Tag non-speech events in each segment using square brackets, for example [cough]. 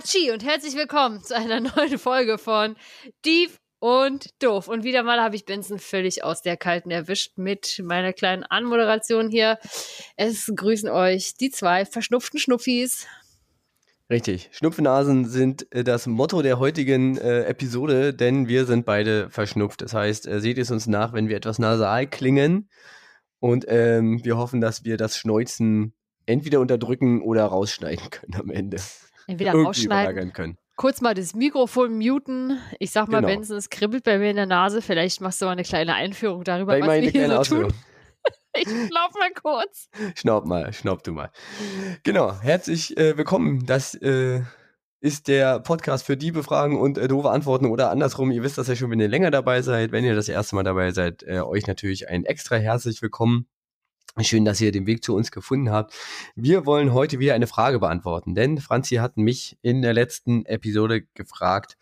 Hatschi und herzlich willkommen zu einer [laughs] neuen Folge von Dieb und Doof. Und wieder mal habe ich Benson völlig aus der Kalten erwischt mit meiner kleinen Anmoderation hier. Es grüßen euch die zwei verschnupften Schnuffis. Richtig. Schnupfnasen sind äh, das Motto der heutigen äh, Episode, denn wir sind beide verschnupft. Das heißt, äh, seht es uns nach, wenn wir etwas nasal klingen. Und ähm, wir hoffen, dass wir das Schneuzen entweder unterdrücken oder rausschneiden [laughs] können am Ende. Entweder rausschneiden, können. kurz mal das Mikrofon muten. Ich sag mal, genau. Benson, es kribbelt bei mir in der Nase. Vielleicht machst du mal eine kleine Einführung darüber, Vielleicht was wir hier so Ausführung. tun. [laughs] Ich schnaub mal kurz. Schnaub mal, schnaub du mal. Genau, herzlich äh, willkommen. Das äh, ist der Podcast für Diebe Fragen und äh, doofe Antworten oder andersrum. Ihr wisst das ja schon, wenn ihr länger dabei seid. Wenn ihr das erste Mal dabei seid, äh, euch natürlich ein extra herzlich willkommen. Schön, dass ihr den Weg zu uns gefunden habt. Wir wollen heute wieder eine Frage beantworten, denn Franzi hat mich in der letzten Episode gefragt,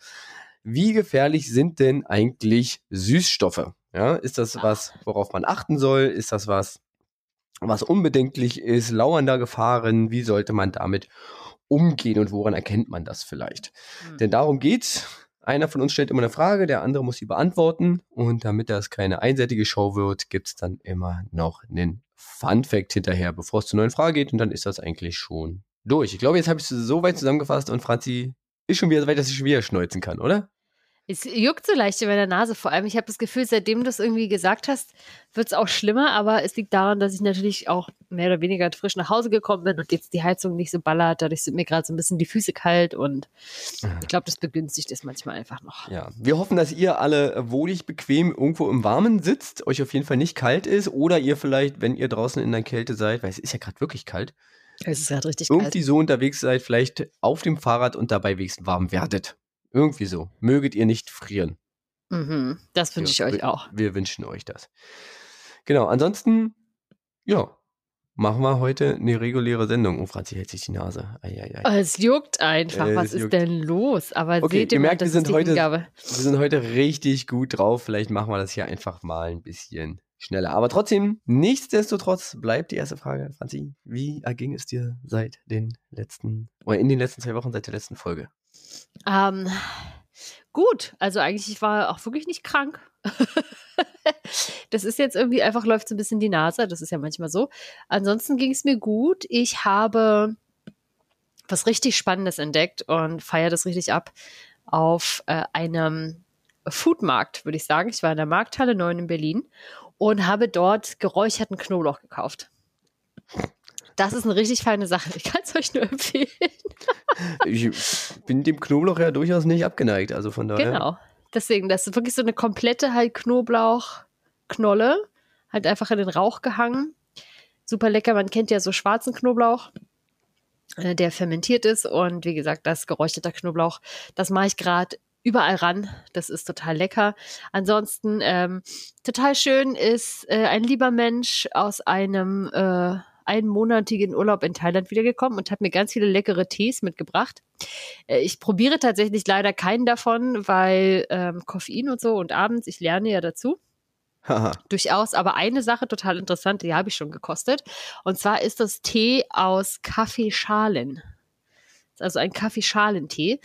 wie gefährlich sind denn eigentlich Süßstoffe? Ja, ist das was, worauf man achten soll? Ist das was, was unbedenklich ist? Lauern da Gefahren? Wie sollte man damit umgehen und woran erkennt man das vielleicht? Mhm. Denn darum geht's. Einer von uns stellt immer eine Frage, der andere muss sie beantworten. Und damit das keine einseitige Show wird, gibt's dann immer noch einen Fun Fact hinterher, bevor es zur neuen Frage geht. Und dann ist das eigentlich schon durch. Ich glaube, jetzt habe ich es so weit zusammengefasst und Franzi ist schon wieder so weit, dass ich schon wieder schneuzen kann, oder? Es juckt so leicht in meiner Nase vor allem. Ich habe das Gefühl, seitdem du es irgendwie gesagt hast, wird es auch schlimmer. Aber es liegt daran, dass ich natürlich auch mehr oder weniger frisch nach Hause gekommen bin und jetzt die Heizung nicht so ballert. Dadurch sind mir gerade so ein bisschen die Füße kalt und ich glaube, das begünstigt es manchmal einfach noch. Ja, wir hoffen, dass ihr alle wohlig, bequem irgendwo im Warmen sitzt, euch auf jeden Fall nicht kalt ist oder ihr vielleicht, wenn ihr draußen in der Kälte seid, weil es ist ja gerade wirklich kalt. Es ist gerade richtig irgendwie kalt. so unterwegs seid, vielleicht auf dem Fahrrad und dabei wenigstens warm werdet. Irgendwie so. Möget ihr nicht frieren. Mhm, das wünsche ich euch auch. Wir wünschen euch das. Genau, ansonsten, ja, machen wir heute eine reguläre Sendung. Oh, Franzi hält sich die Nase. Eieiei. Oh, es juckt einfach. Äh, Was ist juckt. denn los? Aber okay, seht ihr, ihr merkt, wir sind, heute, wir sind heute richtig gut drauf. Vielleicht machen wir das hier einfach mal ein bisschen schneller. Aber trotzdem, nichtsdestotrotz bleibt die erste Frage, Franzi. Wie erging es dir seit den letzten, oder in den letzten zwei Wochen seit der letzten Folge? Ähm, gut, also eigentlich ich war auch wirklich nicht krank. [laughs] das ist jetzt irgendwie einfach läuft so ein bisschen die Nase, das ist ja manchmal so. Ansonsten ging es mir gut. Ich habe was richtig Spannendes entdeckt und feiere das richtig ab auf äh, einem Foodmarkt, würde ich sagen. Ich war in der Markthalle 9 in Berlin und habe dort geräucherten Knoblauch gekauft. Das ist eine richtig feine Sache. Ich kann es euch nur [laughs] empfehlen. ich bin dem Knoblauch ja durchaus nicht abgeneigt. Also von daher. Genau. Deswegen, das ist wirklich so eine komplette halt Knoblauchknolle. Halt einfach in den Rauch gehangen. Super lecker. Man kennt ja so schwarzen Knoblauch, äh, der fermentiert ist. Und wie gesagt, das geräucherter Knoblauch, das mache ich gerade überall ran. Das ist total lecker. Ansonsten ähm, total schön ist äh, ein lieber Mensch aus einem äh, einmonatigen Urlaub in Thailand wiedergekommen und hat mir ganz viele leckere Tees mitgebracht. Äh, ich probiere tatsächlich leider keinen davon, weil ähm, Koffein und so und abends, ich lerne ja dazu. Durchaus, aber eine Sache total interessant, die habe ich schon gekostet. Und zwar ist das Tee aus Kaffeeschalen. Also ein Kaffeeschalentee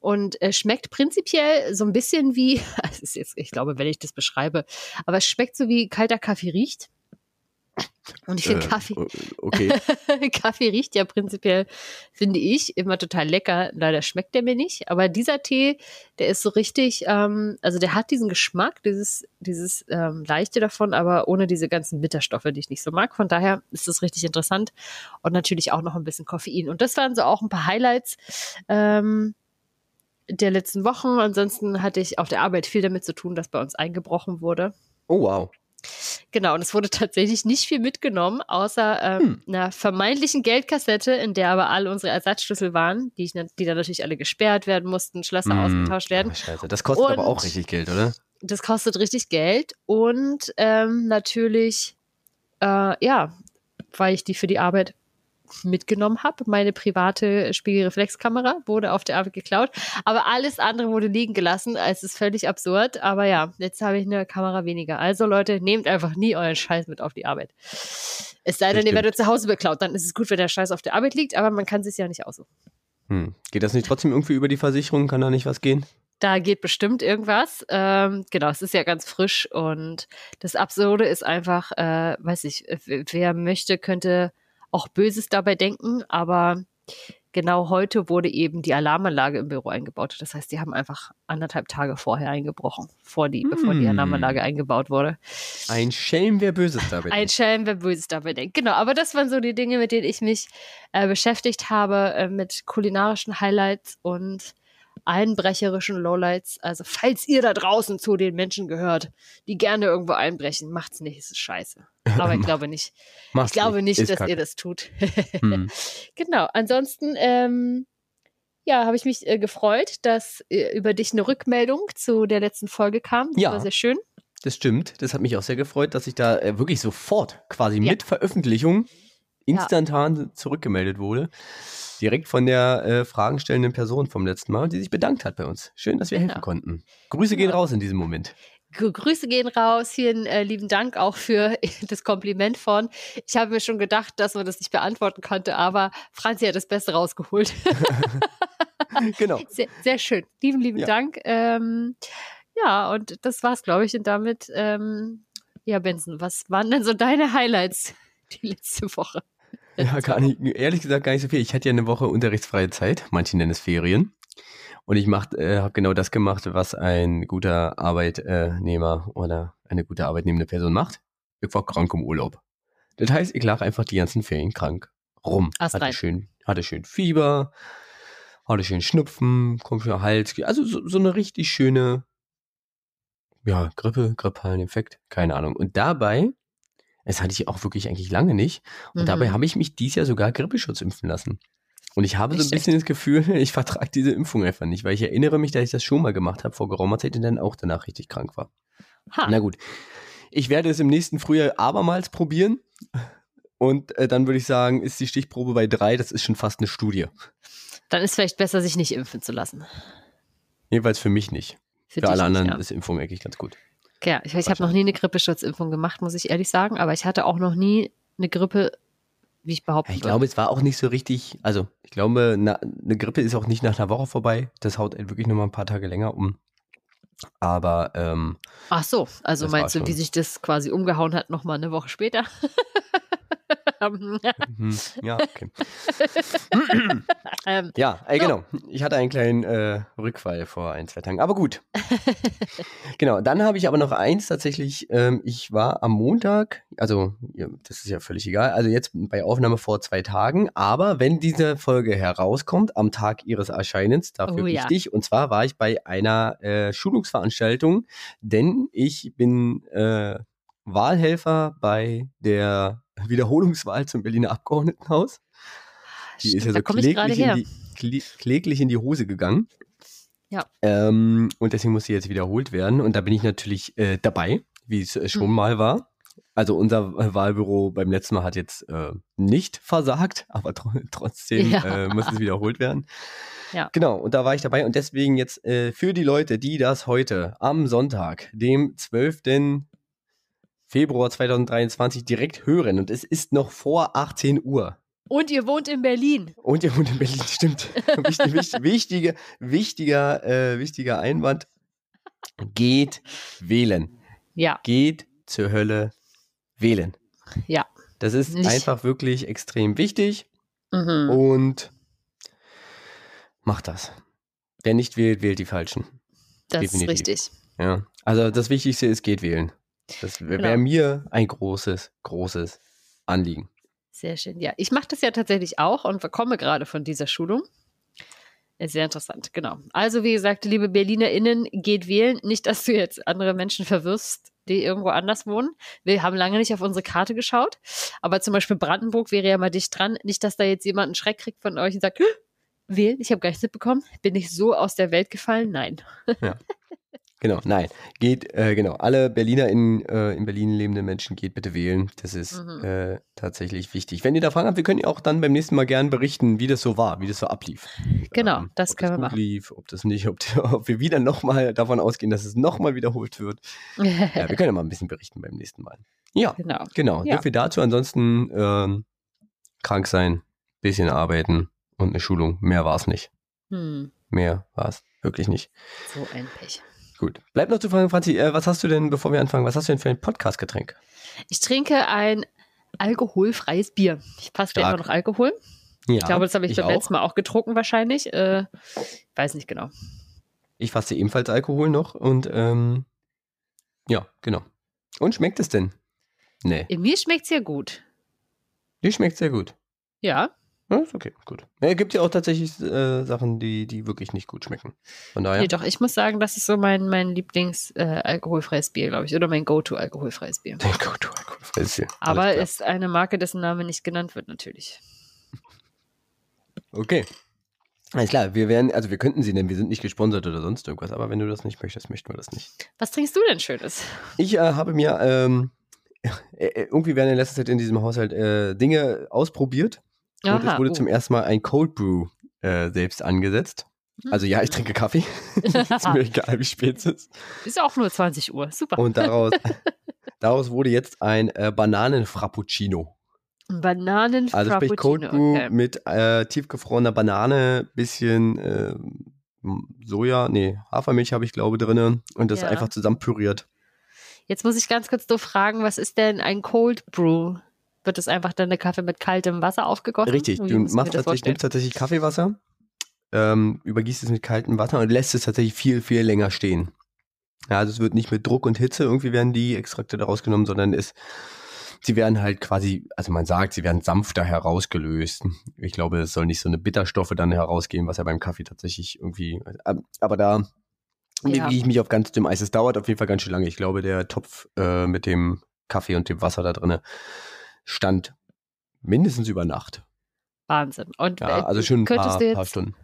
und äh, schmeckt prinzipiell so ein bisschen wie, [laughs] ist jetzt, ich glaube, wenn ich das beschreibe, aber es schmeckt so wie kalter Kaffee riecht. Und ich finde äh, Kaffee. Okay. [laughs] Kaffee riecht ja prinzipiell, finde ich, immer total lecker. Leider schmeckt der mir nicht. Aber dieser Tee, der ist so richtig, ähm, also der hat diesen Geschmack, dieses, dieses ähm, Leichte davon, aber ohne diese ganzen Bitterstoffe, die ich nicht so mag. Von daher ist das richtig interessant. Und natürlich auch noch ein bisschen Koffein. Und das waren so auch ein paar Highlights. Ähm, der letzten Wochen. Ansonsten hatte ich auf der Arbeit viel damit zu tun, dass bei uns eingebrochen wurde. Oh, wow. Genau, und es wurde [laughs] tatsächlich nicht viel mitgenommen, außer ähm, hm. einer vermeintlichen Geldkassette, in der aber alle unsere Ersatzschlüssel waren, die, ich, die dann natürlich alle gesperrt werden mussten, Schlösser hm. ausgetauscht werden. Ach, scheiße. Das kostet und aber auch richtig Geld, oder? Das kostet richtig Geld und ähm, natürlich, äh, ja, weil ich die für die Arbeit mitgenommen habe. Meine private Spiegelreflexkamera wurde auf der Arbeit geklaut, aber alles andere wurde liegen gelassen. Es ist völlig absurd, aber ja, jetzt habe ich eine Kamera weniger. Also Leute, nehmt einfach nie euren Scheiß mit auf die Arbeit. Es sei denn, ihr werdet zu Hause beklaut, dann ist es gut, wenn der Scheiß auf der Arbeit liegt, aber man kann es sich ja nicht aussuchen. Hm. Geht das nicht trotzdem irgendwie über die Versicherung? Kann da nicht was gehen? Da geht bestimmt irgendwas. Ähm, genau, es ist ja ganz frisch und das Absurde ist einfach, äh, weiß ich, wer möchte, könnte auch Böses dabei denken, aber genau heute wurde eben die Alarmanlage im Büro eingebaut. Das heißt, die haben einfach anderthalb Tage vorher eingebrochen, vor die, hm. bevor die hm. Alarmanlage eingebaut wurde. Ein Schelm, wer Böses dabei denkt. Ein Schelm, wer Böses dabei denkt. Genau, aber das waren so die Dinge, mit denen ich mich äh, beschäftigt habe, äh, mit kulinarischen Highlights und einbrecherischen Lowlights. Also, falls ihr da draußen zu den Menschen gehört, die gerne irgendwo einbrechen, macht's nicht, es ist scheiße. [laughs] Aber ich glaube nicht. ich glaube nicht, dass kacke. ihr das tut. [laughs] hm. Genau. Ansonsten, ähm, ja, habe ich mich äh, gefreut, dass äh, über dich eine Rückmeldung zu der letzten Folge kam. Das ja. war sehr schön. Das stimmt. Das hat mich auch sehr gefreut, dass ich da äh, wirklich sofort quasi ja. mit Veröffentlichung instantan ja. zurückgemeldet wurde direkt von der äh, fragenstellenden Person vom letzten Mal, die sich bedankt hat bei uns. Schön, dass wir helfen konnten. Grüße gehen raus in diesem Moment. Grüße gehen raus. Vielen äh, lieben Dank auch für [laughs] das Kompliment von. Ich habe mir schon gedacht, dass man das nicht beantworten konnte, aber Franzi hat das Beste rausgeholt. [laughs] genau. [laughs] Sehr, sehr, schön. Lieben, lieben ja. Dank. Ähm, ja, und das war's, glaube ich. Und damit, ähm, ja, Benson, was waren denn so deine Highlights die letzte Woche? Ja, gar nicht, ehrlich gesagt gar nicht so viel. Ich hatte ja eine Woche unterrichtsfreie Zeit, manche nennen es Ferien. Und ich äh, habe genau das gemacht, was ein guter Arbeitnehmer oder eine gute arbeitnehmende Person macht. Ich war krank im Urlaub. Das heißt, ich lag einfach die ganzen Ferien krank rum. Ast hatte schön, hatte schön Fieber, hatte schön Schnupfen, komischer Hals, also so, so eine richtig schöne, ja, Grippe, grippalen Infekt, keine Ahnung. Und dabei das hatte ich auch wirklich eigentlich lange nicht. Und mhm. dabei habe ich mich dieses Jahr sogar Grippeschutz impfen lassen. Und ich habe so ein bisschen das Gefühl, [laughs] ich vertrage diese Impfung einfach nicht, weil ich erinnere mich, dass ich das schon mal gemacht habe vor geraumer Zeit und dann auch danach richtig krank war. Ha. Na gut. Ich werde es im nächsten Frühjahr abermals probieren. Und äh, dann würde ich sagen, ist die Stichprobe bei drei, das ist schon fast eine Studie. Dann ist vielleicht besser, sich nicht impfen zu lassen. Jedenfalls für mich nicht. Für, für alle anderen ja. ist Impfung eigentlich ganz gut. Ja, ich, ich habe noch nie eine Grippeschutzimpfung gemacht, muss ich ehrlich sagen, aber ich hatte auch noch nie eine Grippe, wie ich behaupte. Ja, ich glaube, es war auch nicht so richtig, also ich glaube, na, eine Grippe ist auch nicht nach einer Woche vorbei. Das haut wirklich nur mal ein paar Tage länger um. Aber ähm, Ach so, also meinst du, wie sich das quasi umgehauen hat, nochmal eine Woche später? [laughs] [laughs] Mhm. ja, okay. ähm, [clears throat] ja, ey, genau. Ich hatte einen kleinen äh, Rückfall vor ein, zwei Tagen. Aber gut. [laughs] genau, dann habe ich aber noch eins tatsächlich. Ähm, ich war am Montag, also das ist ja völlig egal, also jetzt bei Aufnahme vor zwei Tagen. Aber wenn diese Folge herauskommt, am Tag ihres Erscheinens, dafür oh, wichtig. Ja. Und zwar war ich bei einer äh, Schulungsveranstaltung, denn ich bin äh, Wahlhelfer bei der Wiederholungswahl zum Berliner Abgeordnetenhaus. Die Stimmt, ist ja so kläglich in, die, kläglich in die Hose gegangen. Ja. Ähm, und deswegen muss sie jetzt wiederholt werden. Und da bin ich natürlich äh, dabei, wie es äh, schon hm. mal war. Also unser Wahlbüro beim letzten Mal hat jetzt äh, nicht versagt, aber tr [laughs] trotzdem ja. äh, muss es wiederholt werden. Ja. Genau, und da war ich dabei. Und deswegen jetzt äh, für die Leute, die das heute am Sonntag, dem 12. Februar 2023 direkt hören und es ist noch vor 18 Uhr. Und ihr wohnt in Berlin. Und ihr wohnt in Berlin, [laughs] stimmt. Wichtig, wichtig, wichtige, wichtiger, äh, wichtiger Einwand. Geht wählen. Ja. Geht zur Hölle wählen. Ja. Das ist Nicht. einfach wirklich extrem wichtig. Mhm. Und macht das. Wer nicht wählt, wählt die Falschen. Das Definitiv. ist richtig. Ja. Also das Wichtigste ist, geht wählen. Das wäre genau. mir ein großes, großes Anliegen. Sehr schön. Ja, ich mache das ja tatsächlich auch und komme gerade von dieser Schulung. Sehr interessant, genau. Also, wie gesagt, liebe BerlinerInnen, geht wählen. Nicht, dass du jetzt andere Menschen verwirrst, die irgendwo anders wohnen. Wir haben lange nicht auf unsere Karte geschaut. Aber zum Beispiel Brandenburg wäre ja mal dicht dran. Nicht, dass da jetzt jemand einen Schreck kriegt von euch und sagt, wählen, ich habe gar nichts mitbekommen. Bin ich so aus der Welt gefallen? Nein. Ja. [laughs] Genau, nein. Geht, äh, genau, alle Berliner in, äh, in Berlin lebenden Menschen, geht bitte wählen. Das ist mhm. äh, tatsächlich wichtig. Wenn ihr da Fragen habt, wir können ja auch dann beim nächsten Mal gerne berichten, wie das so war, wie das so ablief. Genau, ähm, das können das wir machen. Lief, ob das nicht, ob, [laughs] ob wir wieder nochmal davon ausgehen, dass es nochmal wiederholt wird. ja, wir können ja mal ein bisschen berichten beim nächsten Mal. Ja, genau. Genau, ja. viel dazu. Ansonsten ähm, krank sein, bisschen arbeiten und eine Schulung. Mehr war es nicht. Hm, Mehr war es wirklich nicht. so ein Pech. Gut. Bleibt noch zu fragen, Franzi, äh, was hast du denn, bevor wir anfangen, was hast du denn für ein Podcast-Getränk? Ich trinke ein alkoholfreies Bier. Ich passe ja immer noch Alkohol. Ja, Ich glaube, das habe ich, beim auch. letzten Mal auch getrunken wahrscheinlich. Äh, weiß nicht genau. Ich fasse ebenfalls Alkohol noch und ähm, ja, genau. Und schmeckt es denn? Nee, In mir schmeckt es ja gut. die schmeckt sehr gut. Ja, Ja, ist okay, gut. Ja, gibt ja auch tatsächlich äh, Sachen, die, die wirklich nicht gut schmecken. Von daher. nee, doch, ich muss sagen, das ist so mein, mein Lieblings-alkoholfreies Bier, glaube ich. Oder mein Go-To-alkoholfreies Bier. Gut, du alkoholfreies Bier. Aber ist eine Marke, dessen Name nicht genannt wird, natürlich. Okay. Alles klar, wir werden, also wir könnten sie nennen, wir sind nicht gesponsert oder sonst irgendwas, aber wenn du das nicht möchtest, möchten wir das nicht. Was trinkst du denn Schönes? Ich äh, habe mir ähm, [laughs] äh, äh, irgendwie werden in letzter Zeit in diesem Haushalt äh, Dinge ausprobiert und es wurde oh. zum ersten Mal ein Cold Brew äh, selbst angesetzt. Also ja, ich trinke Kaffee. [laughs] [laughs] ist mir egal, wie spät es ist. Ist auch nur 20 Uhr. Super. Und daraus, [laughs] daraus wurde jetzt ein äh, Bananen-Frappuccino. Bananen Also sprich Cold Brew okay. mit äh, tiefgefrorener Banane, bisschen äh, Soja, nee, Hafermilch habe ich glaube drinne und das Ja. einfach zusammen püriert. Jetzt muss ich ganz kurz doof fragen, was ist denn ein Cold Brew? Wird es einfach dann der Kaffee mit kaltem Wasser aufgegossen? Richtig, Wie du machst tatsächlich, nimmst tatsächlich Kaffeewasser, ähm, übergießt es mit kaltem Wasser und lässt es tatsächlich viel, viel länger stehen. Ja, also es wird nicht mit Druck und Hitze irgendwie werden die Extrakte da rausgenommen, sondern es, sie werden halt quasi, also man sagt, sie werden sanfter herausgelöst. Ich glaube, es soll nicht so eine Bitterstoffe dann herausgehen, was ja beim Kaffee tatsächlich irgendwie, ähm, aber da Ja. bewege ich mich auf ganz dünnem Eis. Es dauert auf jeden Fall ganz schön lange. Ich glaube, der Topf äh, mit dem Kaffee und dem Wasser da drinne stand mindestens über Nacht. Wahnsinn. Und Ja, äh, also schon ein paar, du paar jetzt, Stunden.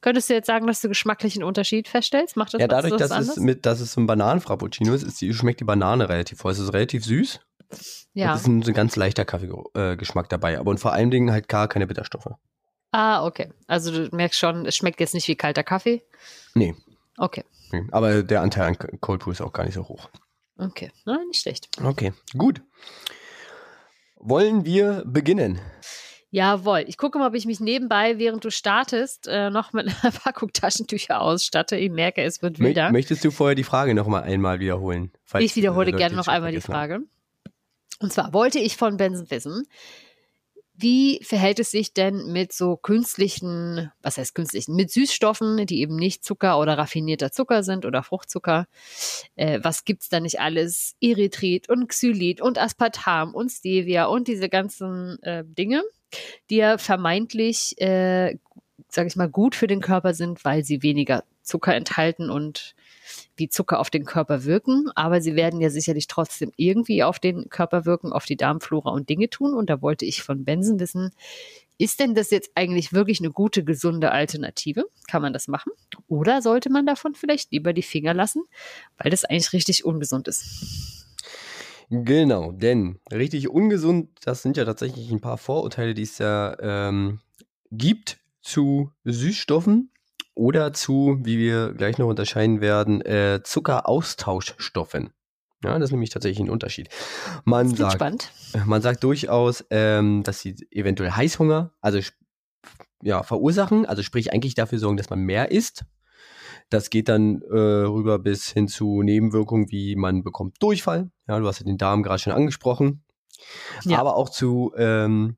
könntest du jetzt sagen, dass du geschmacklichen Unterschied feststellst? Macht das Ja, dadurch, das dass es, anders? mit, dass es so ein Bananenfrappuccino ist, ist die, schmeckt die Banane relativ voll. Es ist relativ süß. ja. Es ist ein, so ein ganz leichter Kaffeegeschmack dabei. Aber und vor allen Dingen halt gar keine Bitterstoffe. Ah, okay. Also du merkst schon, es schmeckt jetzt nicht wie kalter Kaffee. Nee. Okay. Nee. Aber der Anteil an Cold Brew ist auch gar nicht so hoch. Okay. Na, nicht schlecht. Okay, gut. Wollen wir beginnen? Jawohl. Ich gucke mal, ob ich mich nebenbei, während du startest, äh, noch mit [laughs] einer Packung Taschentücher ausstatte. Ich merke, es wird wilder. möchtest du vorher die Frage noch mal einmal wiederholen? Ich wiederhole äh, gerne noch einmal die vergessen haben? Frage. Und zwar wollte ich von Benson wissen, wie verhält es sich denn mit so künstlichen, was heißt künstlichen, mit Süßstoffen, die eben nicht Zucker oder raffinierter Zucker sind oder Fruchtzucker? Äh, was gibt's da nicht alles? Erythrit und Xylit und Aspartam und Stevia und diese ganzen äh, Dinge, die ja vermeintlich, äh, sage ich mal, gut für den Körper sind, weil sie weniger Zucker enthalten und wie Zucker auf den Körper wirken, aber sie werden ja sicherlich trotzdem irgendwie auf den Körper wirken, auf die Darmflora und Dinge tun. Und da wollte ich von Benson wissen, ist denn das jetzt eigentlich wirklich eine gute, gesunde Alternative? Kann man das machen? Oder sollte man davon vielleicht lieber die Finger lassen, weil das eigentlich richtig ungesund ist? Genau, denn richtig ungesund, das sind ja tatsächlich ein paar Vorurteile, die es ja ähm, gibt zu Süßstoffen oder zu, wie wir gleich noch unterscheiden werden, äh, Zuckeraustauschstoffen. Ja, das ist nämlich tatsächlich ein Unterschied. Man sagt, spannend. man sagt durchaus, ähm, dass sie eventuell Heißhunger, also ja, verursachen, also sprich eigentlich dafür sorgen, dass man mehr isst. Das geht dann äh, rüber bis hin zu Nebenwirkungen, wie man bekommt Durchfall. Ja, du hast ja den Darm gerade schon angesprochen. Ja. Aber auch zu ähm,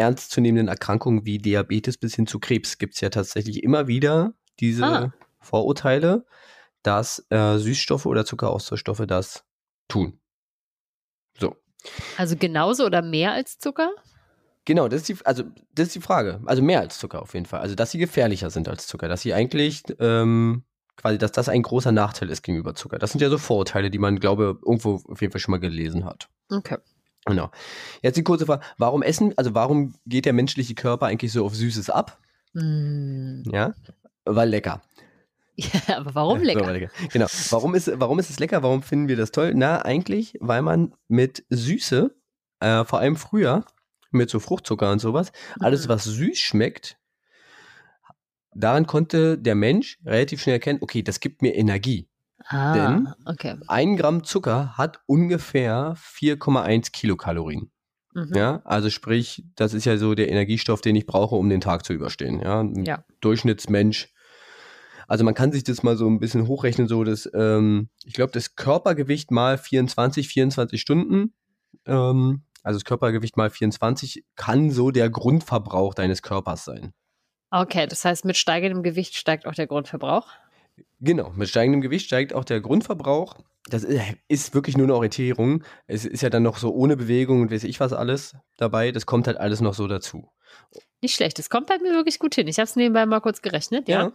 ernstzunehmenden Erkrankungen wie Diabetes bis hin zu Krebs gibt es ja tatsächlich immer wieder diese Ah. Vorurteile, dass äh, Süßstoffe oder Zuckeraustauschstoffe das tun. So. Also genauso oder mehr als Zucker? Genau, das ist die, also das ist die Frage. Also mehr als Zucker auf jeden Fall. Also dass sie gefährlicher sind als Zucker, dass sie eigentlich ähm, quasi, dass das ein großer Nachteil ist gegenüber Zucker. Das sind ja so Vorurteile, die man, glaube irgendwo auf jeden Fall schon mal gelesen hat. Okay. Genau. Jetzt die kurze Frage: Warum essen? Also warum geht der menschliche Körper eigentlich so auf Süßes ab? Mm. Ja, weil lecker. [laughs] Ja, aber warum [laughs] So, lecker? lecker. Genau. Warum ist, warum ist es lecker? Warum finden wir das toll? Na, eigentlich, weil man mit Süße, äh, vor allem früher, mit so Fruchtzucker und sowas, alles, Mhm. was süß schmeckt, daran konnte der Mensch relativ schnell erkennen, okay, das gibt mir Energie. Ah, denn- okay. Ein Gramm Zucker hat ungefähr 4,1 Kilokalorien. Mhm. Ja, also sprich, das ist ja so der Energiestoff, den ich brauche, um den Tag zu überstehen. Ja, ja. Durchschnittsmensch. Also man kann sich das mal so ein bisschen hochrechnen, so dass, ähm, ich glaube, das Körpergewicht mal 24, 24 Stunden, ähm, also das Körpergewicht mal 24, kann so der Grundverbrauch deines Körpers sein. Okay, das heißt, mit steigendem Gewicht steigt auch der Grundverbrauch? Genau, mit steigendem Gewicht steigt auch der Grundverbrauch. Das ist wirklich nur eine Orientierung. Es ist ja dann noch so ohne Bewegung und weiß ich was alles dabei. Das kommt halt alles noch so dazu. Nicht schlecht, das kommt bei mir wirklich gut hin. Ich habe es nebenbei mal kurz gerechnet, ja. ja.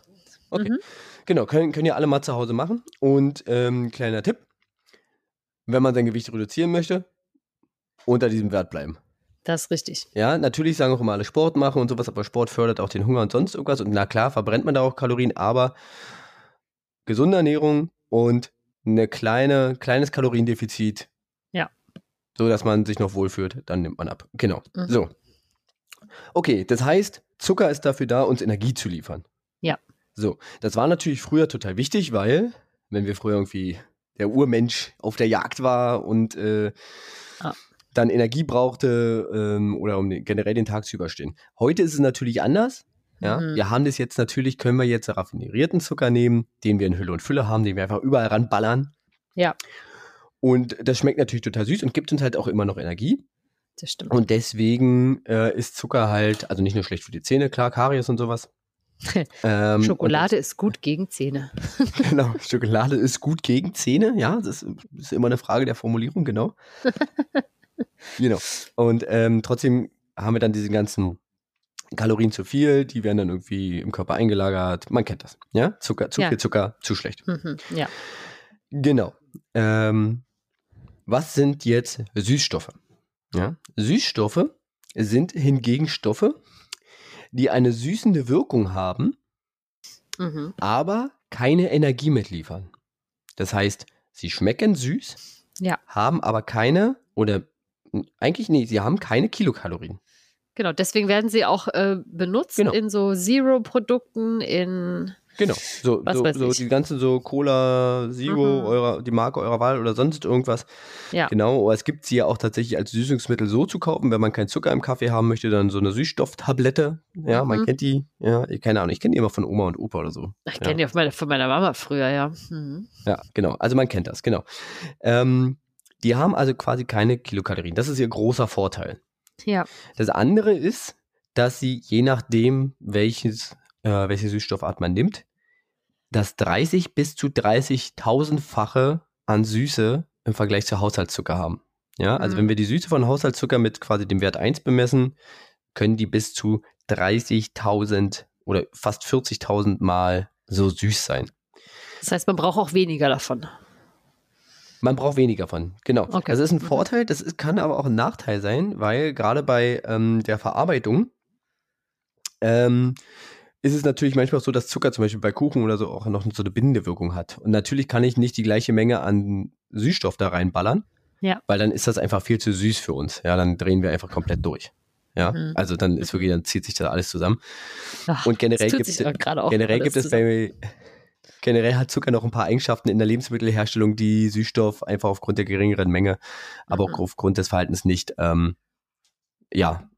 Okay. Mhm. Genau, können, können ja alle mal zu Hause machen. Und ähm, kleiner Tipp: Wenn man sein Gewicht reduzieren möchte, unter diesem Wert bleiben. Das ist richtig. Ja, natürlich sagen auch immer alle Sport machen und sowas, aber Sport fördert auch den Hunger und sonst irgendwas. Und na klar, verbrennt man da auch Kalorien, aber gesunde Ernährung und eine kleine, kleines Kaloriendefizit. Ja. So dass man sich noch wohlfühlt, dann nimmt man ab. Genau. Mhm. So. Okay, das heißt, Zucker ist dafür da, uns Energie zu liefern. Ja. So, das war natürlich früher total wichtig, weil, wenn wir früher irgendwie der Urmensch auf der Jagd war und äh, ah. dann Energie brauchte ähm, oder um den, generell den Tag zu überstehen. Heute ist es natürlich anders. Ja, mhm. wir haben das jetzt natürlich, können wir jetzt raffinierten Zucker nehmen, den wir in Hülle und Fülle haben, den wir einfach überall ranballern. Ja. Und das schmeckt natürlich total süß und gibt uns halt auch immer noch Energie. Das stimmt. Und deswegen äh, ist Zucker halt, also nicht nur schlecht für die Zähne, klar, Karies und sowas. [laughs] ähm, Schokolade ist gut gegen Zähne. [laughs] genau, Schokolade ist gut gegen Zähne, ja, das ist immer eine Frage der Formulierung, genau. [laughs] genau. Und ähm, trotzdem haben wir dann diese ganzen Kalorien zu viel, die werden dann irgendwie im Körper eingelagert. Man kennt das. Ja, Zucker, zu ja. viel Zucker, zu schlecht. Mhm, ja. Genau. Ähm, was sind jetzt Süßstoffe? Ja, Süßstoffe sind hingegen Stoffe, die eine süßende Wirkung haben, mhm. aber keine Energie mitliefern. Das heißt, sie schmecken süß, ja. haben aber keine oder eigentlich nee, sie haben keine Kilokalorien. Genau, deswegen werden sie auch äh, benutzt genau. in so Zero-Produkten, in Genau, so, so, so die ganzen so Cola Zero, mhm. eurer, die Marke eurer Wahl oder sonst irgendwas. Ja. Genau, aber es gibt sie ja auch tatsächlich als Süßungsmittel so zu kaufen, wenn man keinen Zucker im Kaffee haben möchte, dann so eine Süßstofftablette. Ja, man mhm. kennt die, ja, keine Ahnung, ich kenne die immer von Oma und Opa oder so. Ich kenne ja. die meine, von meiner Mama früher, ja. Mhm. Ja, genau, also man kennt das, genau. Ähm, die haben also quasi keine Kilokalorien. Das ist ihr großer Vorteil. Ja. Das andere ist, dass sie je nachdem, welches, äh, welche Süßstoffart man nimmt, das 30 bis zu 30.000-fache an Süße im Vergleich zu Haushaltszucker haben. Ja, also mhm. wenn wir die Süße von Haushaltszucker mit quasi dem Wert 1 bemessen, können die bis zu 30.000 oder fast 40.000 Mal so süß sein. Das heißt, man braucht auch weniger davon. Man braucht weniger von, genau. Okay. Das ist ein. Vorteil, das ist, kann aber auch ein Nachteil sein, weil gerade bei ähm, der Verarbeitung ähm, ist es natürlich manchmal so, dass Zucker zum Beispiel bei Kuchen oder so auch noch so eine bindende Wirkung hat. Und natürlich kann ich nicht die gleiche Menge an Süßstoff da reinballern, ja. weil dann ist das einfach viel zu süß für uns. Ja, dann drehen wir einfach komplett durch. Ja, mhm. also dann ist wirklich, dann zieht sich das alles zusammen. Ach, und generell gibt, generell gibt es bei, Generell hat Zucker noch ein paar Eigenschaften in der Lebensmittelherstellung, die Süßstoff einfach aufgrund der geringeren Menge, aber mhm. auch aufgrund des Verhaltens nicht, ähm, ja,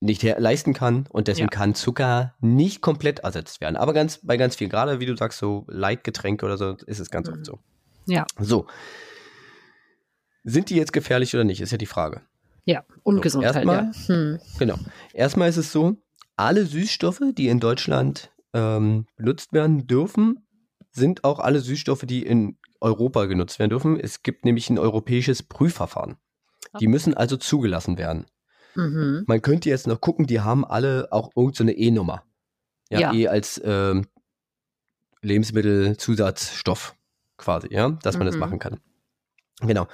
nicht leisten kann und deswegen ja. kann Zucker nicht komplett ersetzt werden. Aber ganz bei ganz viel, gerade wie du sagst, so Leitgetränke oder so, ist es ganz mhm. oft so. Ja. So. Sind die jetzt gefährlich oder nicht, ist ja die Frage. Ja, ungesund so, erstmal, halt, ja. Hm. Genau. Erstmal ist es so, alle Süßstoffe, die in Deutschland ähm, benutzt werden dürfen, sind auch alle Süßstoffe, die in Europa genutzt werden dürfen. Es gibt nämlich ein europäisches Prüfverfahren. Die müssen also zugelassen werden. Mhm. Man könnte jetzt noch gucken, die haben alle auch irgendeine so E-Nummer. Ja, ja, E als ähm, Lebensmittelzusatzstoff quasi, ja, dass man mhm. das machen kann. Genau.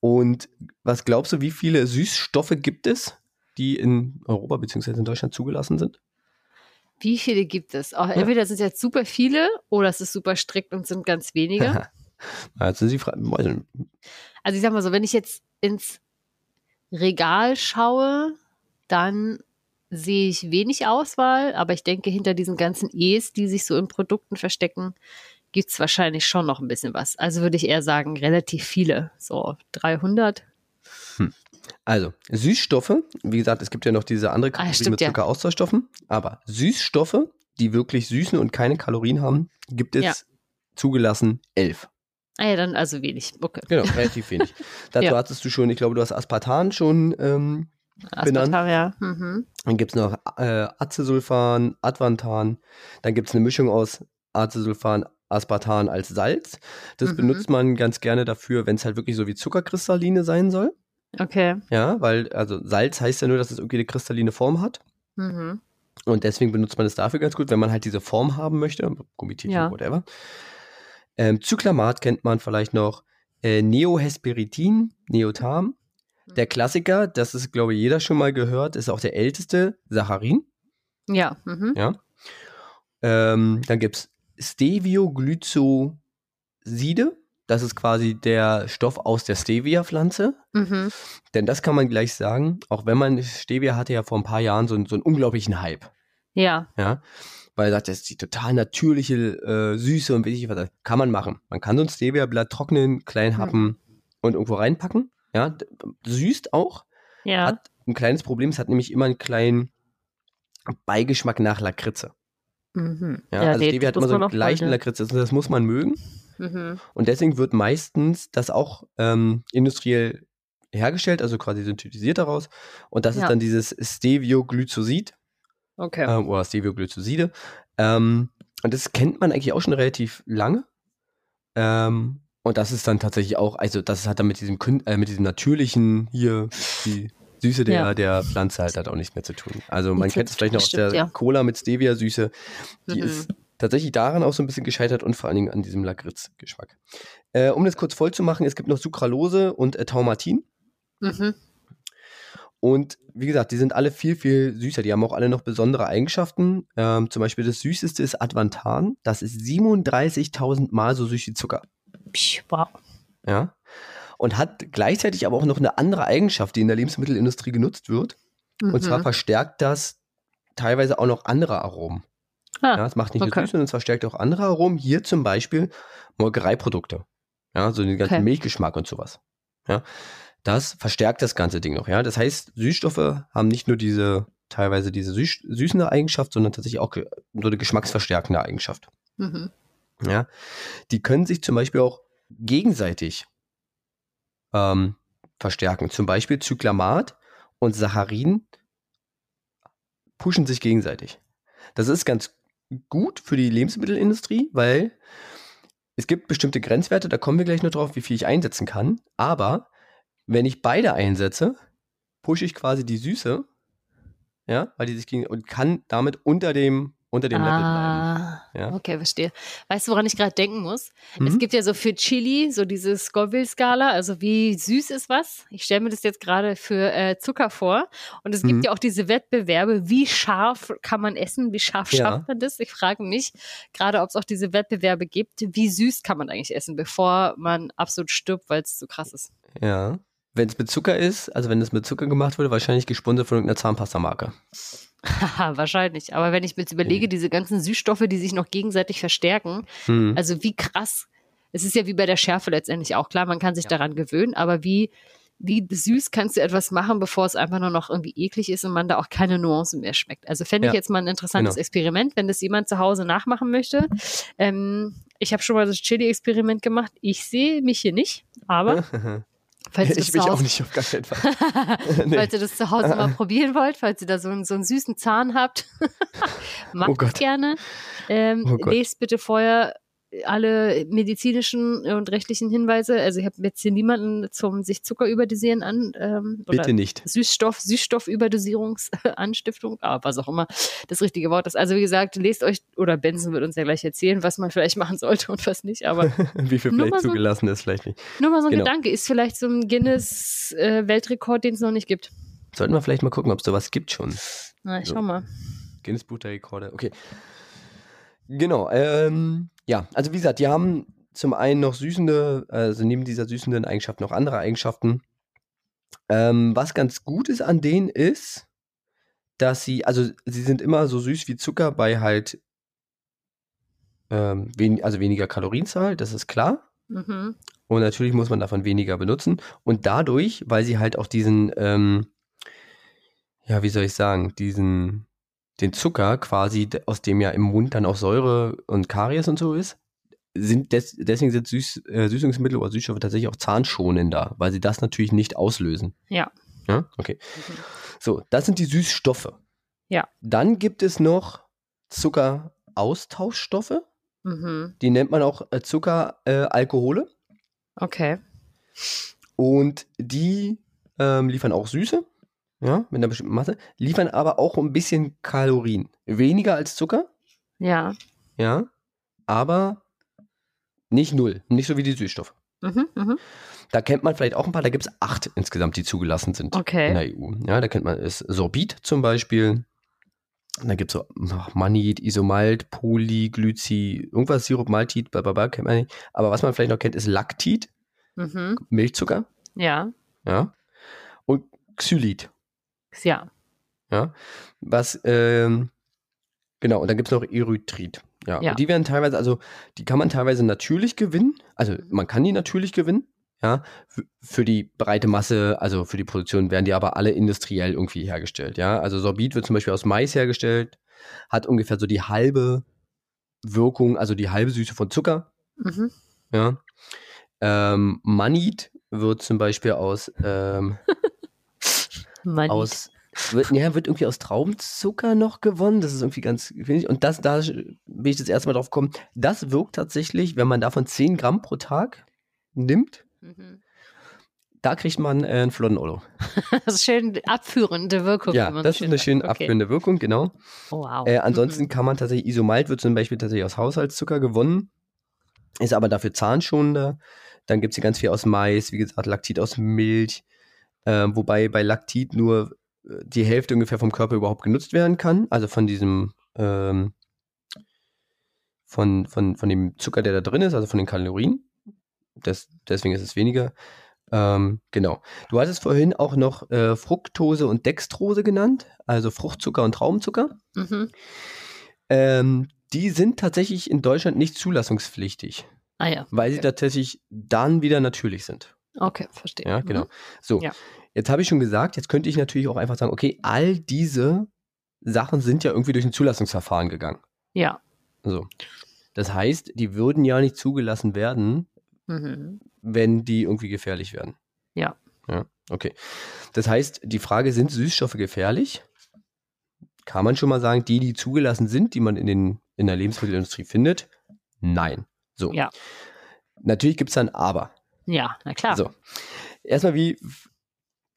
Und was glaubst du, wie viele Süßstoffe gibt es, die in Europa bzw. in Deutschland zugelassen sind? Wie viele gibt es? Auch, entweder sind es jetzt super viele oder es ist super strikt und sind ganz wenige. [laughs] also, Sie also ich sag mal so, wenn ich jetzt ins Regal schaue, dann sehe ich wenig Auswahl, aber ich denke, hinter diesen ganzen E's, die sich so in Produkten verstecken, gibt es wahrscheinlich schon noch ein bisschen was. Also würde ich eher sagen, relativ viele. So 300. Also, Süßstoffe, wie gesagt, es gibt ja noch diese andere Ah, Kategorie stimmt, mit ja. Zuckeraustauschstoffen, aber Süßstoffe, die wirklich süßen und keine Kalorien haben, gibt es Ja. zugelassen elf. Ah ja, dann also wenig. Okay. Genau, relativ wenig. [laughs] Dazu Ja. hattest du schon, ich glaube, du hast Aspartan schon ähm, benannt. Aspartam, ja. Mhm. Dann gibt es noch äh, Acesulfan, Advantan. Dann gibt es eine Mischung aus Acesulfan, Aspartan als Salz. Das Mhm. benutzt man ganz gerne dafür, wenn es halt wirklich so wie Zuckerkristalline sein soll. Okay. Ja, weil, also Salz heißt ja nur, dass es irgendwie eine kristalline Form hat. Mhm. Und deswegen benutzt man es dafür ganz gut, wenn man halt diese Form haben möchte. Gummitierchen, Ja. whatever. Ähm, Zyklamat kennt man vielleicht noch. Äh, Neohesperitin, Neotam. Der Klassiker, das ist, glaube ich, jeder schon mal gehört, ist auch der älteste, Saccharin. Ja. Mhm. Ja. Ähm, dann gibt es Stevioglycoside. Das ist quasi der Stoff aus der Stevia-Pflanze. Mhm. Denn das kann man gleich sagen, auch wenn man Stevia hatte ja vor ein paar Jahren so, einen- so einen unglaublichen Hype. Ja. Ja. Weil er sagt, das ist die total natürliche äh, Süße und weiß ich was. Kann man machen. Man kann so ein Stevia-Blatt trocknen, klein happen und irgendwo reinpacken. Ja. Süßt auch. Ja. Hat ein kleines Problem, es hat nämlich immer einen kleinen Beigeschmack nach Lakritze. Mhm. Ja, also nee, Stevia hat immer so einen leichten Lakritze. Das muss man mögen. Mhm. Und deswegen wird meistens das auch ähm, industriell hergestellt, also quasi synthetisiert daraus. Und das Ja. ist dann dieses Stevioglycosid Okay. ähm, oder Stevioglycoside. Ähm, und das kennt man eigentlich auch schon relativ lange. Ähm, und das ist dann tatsächlich auch, also das hat dann mit diesem, äh, mit diesem natürlichen hier, die Süße der, Ja. der Pflanze halt, hat auch nichts mehr zu tun. Also man kennt es vielleicht noch aus der ja. Cola mit Stevia-Süße. Die Mhm. ist tatsächlich daran auch so ein bisschen gescheitert und vor allen Dingen an diesem Lakritz-Geschmack. Äh, um das kurz voll zu machen, es gibt noch Sucralose und äh, Taumatin. Mhm. Und wie gesagt, die sind alle viel, viel süßer. Die haben auch alle noch besondere Eigenschaften. Ähm, zum Beispiel das süßeste ist Advantan. Das ist 37.000 Mal so süß wie Zucker. Psch, Wow. Ja. Und hat gleichzeitig aber auch noch eine andere Eigenschaft, die in der Lebensmittelindustrie genutzt wird. Und zwar Mhm. verstärkt das teilweise auch noch andere Aromen. Ah, Ja, es macht nicht nur okay. süß, sondern es verstärkt auch andere Aromen. Hier zum Beispiel Molkereiprodukte. Ja, so den ganzen Okay. Milchgeschmack und sowas. Ja, das verstärkt das ganze Ding noch. Ja, das heißt, Süßstoffe haben nicht nur diese, teilweise diese süß, süßende Eigenschaft, sondern tatsächlich auch so eine geschmacksverstärkende Eigenschaft. Mhm. Ja, die können sich zum Beispiel auch gegenseitig ähm, verstärken. Zum Beispiel Zyklamat und Saccharin pushen sich gegenseitig. Das ist ganz gut für die Lebensmittelindustrie, weil es gibt bestimmte Grenzwerte, da kommen wir gleich noch drauf, wie viel ich einsetzen kann. Aber wenn ich beide einsetze, pushe ich quasi die Süße, ja, weil die sich gegen und kann damit unter dem unter dem Level bleiben. Ah, Ja. okay, verstehe. Weißt du, woran ich gerade denken muss? Mhm. Es gibt ja so für Chili so diese Scoville-Skala, also wie süß ist was? Ich stelle mir das jetzt gerade für äh, Zucker vor. Und es Mhm. gibt ja auch diese Wettbewerbe, wie scharf kann man essen, wie scharf Ja. schafft man das? Ich frage mich gerade, ob es auch diese Wettbewerbe gibt, wie süß kann man eigentlich essen, bevor man absolut stirbt, weil es zu krass ist. Ja. Wenn es mit Zucker ist, also wenn es mit Zucker gemacht wurde, wahrscheinlich gesponsert von irgendeiner Zahnpastamarke. Haha, [laughs] wahrscheinlich. Aber wenn ich mir jetzt überlege, diese ganzen Süßstoffe, die sich noch gegenseitig verstärken, Hm. Also wie krass. Es ist ja wie bei der Schärfe letztendlich auch klar, man kann sich Ja. daran gewöhnen, aber wie, wie süß kannst du etwas machen, bevor es einfach nur noch irgendwie eklig ist und man da auch keine Nuancen mehr schmeckt. Also fände ich Ja, jetzt mal ein interessantes genau. Experiment, wenn das jemand zu Hause nachmachen möchte. Ähm, ich habe schon mal das Chili-Experiment gemacht. Ich sehe mich hier nicht, aber [laughs] falls ihr das ich zu mich auch Hause nicht auf gar keinen Fall. [laughs] Nee. Falls ihr das zu Hause mal [laughs] probieren wollt, falls ihr da so einen, so einen süßen Zahn habt, [laughs] macht Oh gerne. Ähm, Oh lest bitte vorher alle medizinischen und rechtlichen Hinweise. Also ich habe jetzt hier niemanden zum sich Zucker überdosieren an ähm, Bitte nicht. Süßstoff, Süßstoffüberdosierungsanstiftung, ah, was auch immer das richtige Wort ist. Also wie gesagt, lest euch, oder Benson wird uns ja gleich erzählen, was man vielleicht machen sollte und was nicht, aber [laughs] Wie viel vielleicht so- zugelassen ist, vielleicht nicht. nur mal so ein Genau. Gedanke, ist vielleicht so ein Guinness-Weltrekord, den es noch nicht gibt. Sollten wir vielleicht mal gucken, ob es sowas gibt schon. Na, ich So. schau mal. Guinness Buch der Rekorde. Okay. Genau. Ähm, ja, also wie gesagt, die haben zum einen noch süßende, also neben dieser süßenden Eigenschaft noch andere Eigenschaften. Ähm, was ganz gut ist an denen ist, dass sie, also sie sind immer so süß wie Zucker bei halt ähm, wen, also weniger Kalorienzahl, das ist klar. Mhm. Und natürlich muss man davon weniger benutzen. Und dadurch, weil sie halt auch diesen, ähm, ja, wie soll ich sagen, diesen, den Zucker quasi, aus dem ja im Mund dann auch Säure und Karies und so ist, sind des, deswegen sind Süß, äh, Süßungsmittel oder Süßstoffe tatsächlich auch zahnschonender, weil sie das natürlich nicht auslösen. Ja. Ja, okay. Mhm. So, das sind die Süßstoffe. Ja. Dann gibt es noch Zuckeraustauschstoffe. Mhm. Die nennt man auch äh, Zuckeralkohole. Okay. Und die ähm, liefern auch Süße, ja, mit einer bestimmten Masse, liefern aber auch ein bisschen Kalorien. Weniger als Zucker, Ja. ja, aber nicht null, nicht so wie die Süßstoffe. Mhm. Mhm. Da kennt man vielleicht auch ein paar, da gibt es acht insgesamt, die zugelassen sind in Okay. der EU. Ja, da kennt man es Sorbit zum Beispiel. Dann gibt es so ach, Manit, Isomalt, Polyglyci, irgendwas Sirup, Maltit, blablabla, kennt man nicht. Aber was man vielleicht noch kennt, ist Lactit, Mhm. Milchzucker, Ja. ja. Und Xylit, Ja. ja. Was, ähm, genau, und dann gibt es noch Erythrit. Ja. Ja. Die werden teilweise, also die kann man teilweise natürlich gewinnen. Also man kann die natürlich gewinnen. Ja, für die breite Masse, also für die Produktion werden die aber alle industriell irgendwie hergestellt. Ja, also Sorbit wird zum Beispiel aus Mais hergestellt, hat ungefähr so die halbe Wirkung, also die halbe Süße von Zucker. Mhm. Ja, ähm, Manit wird zum Beispiel aus ähm, [laughs] Manit. aus wird, ja, wird irgendwie aus Traubenzucker noch gewonnen. Das ist irgendwie ganz, ich. Und das, da bin ich das erste Mal drauf gekommen. Das wirkt tatsächlich, wenn man davon 10 Gramm pro Tag nimmt, Mhm. da kriegt man äh, einen flotten. [laughs] Das ist schön abführende Wirkung. Ja, man das ist eine schön. Okay. abführende Wirkung, genau. Oh, wow. Äh, ansonsten Mhm. kann man tatsächlich, Isomalt wird zum Beispiel tatsächlich aus Haushaltszucker gewonnen, ist aber dafür zahnschonender. Dann gibt es hier ganz viel aus Mais, wie gesagt, Laktit aus Milch, äh, wobei bei Laktit nur äh, die Hälfte ungefähr vom Körper überhaupt genutzt werden kann, also von diesem, ähm, von, von, von dem Zucker, der da drin ist, also von den Kalorien. Das, deswegen ist es weniger. Ähm, genau. Du hattest vorhin auch noch äh, Fructose und Dextrose genannt, also Fruchtzucker und Traubenzucker. Mhm. Ähm, die sind tatsächlich in Deutschland nicht zulassungspflichtig, Ah ja. weil sie tatsächlich dann wieder natürlich sind. Okay, verstehe. Ja, Mhm. genau. So, Ja. jetzt habe ich schon gesagt, jetzt könnte ich natürlich auch einfach sagen, okay, all diese Sachen sind ja irgendwie durch ein Zulassungsverfahren gegangen. Ja. So. Das heißt, die würden ja nicht zugelassen werden, Mhm. wenn die irgendwie gefährlich werden. Ja. Ja, okay. Das heißt, die Frage, sind Süßstoffe gefährlich? Kann man schon mal sagen, die, die zugelassen sind, die man in, den, in der Lebensmittelindustrie findet? Nein. So. Ja. Natürlich gibt es dann Aber. Ja, na klar. So. Erstmal, wie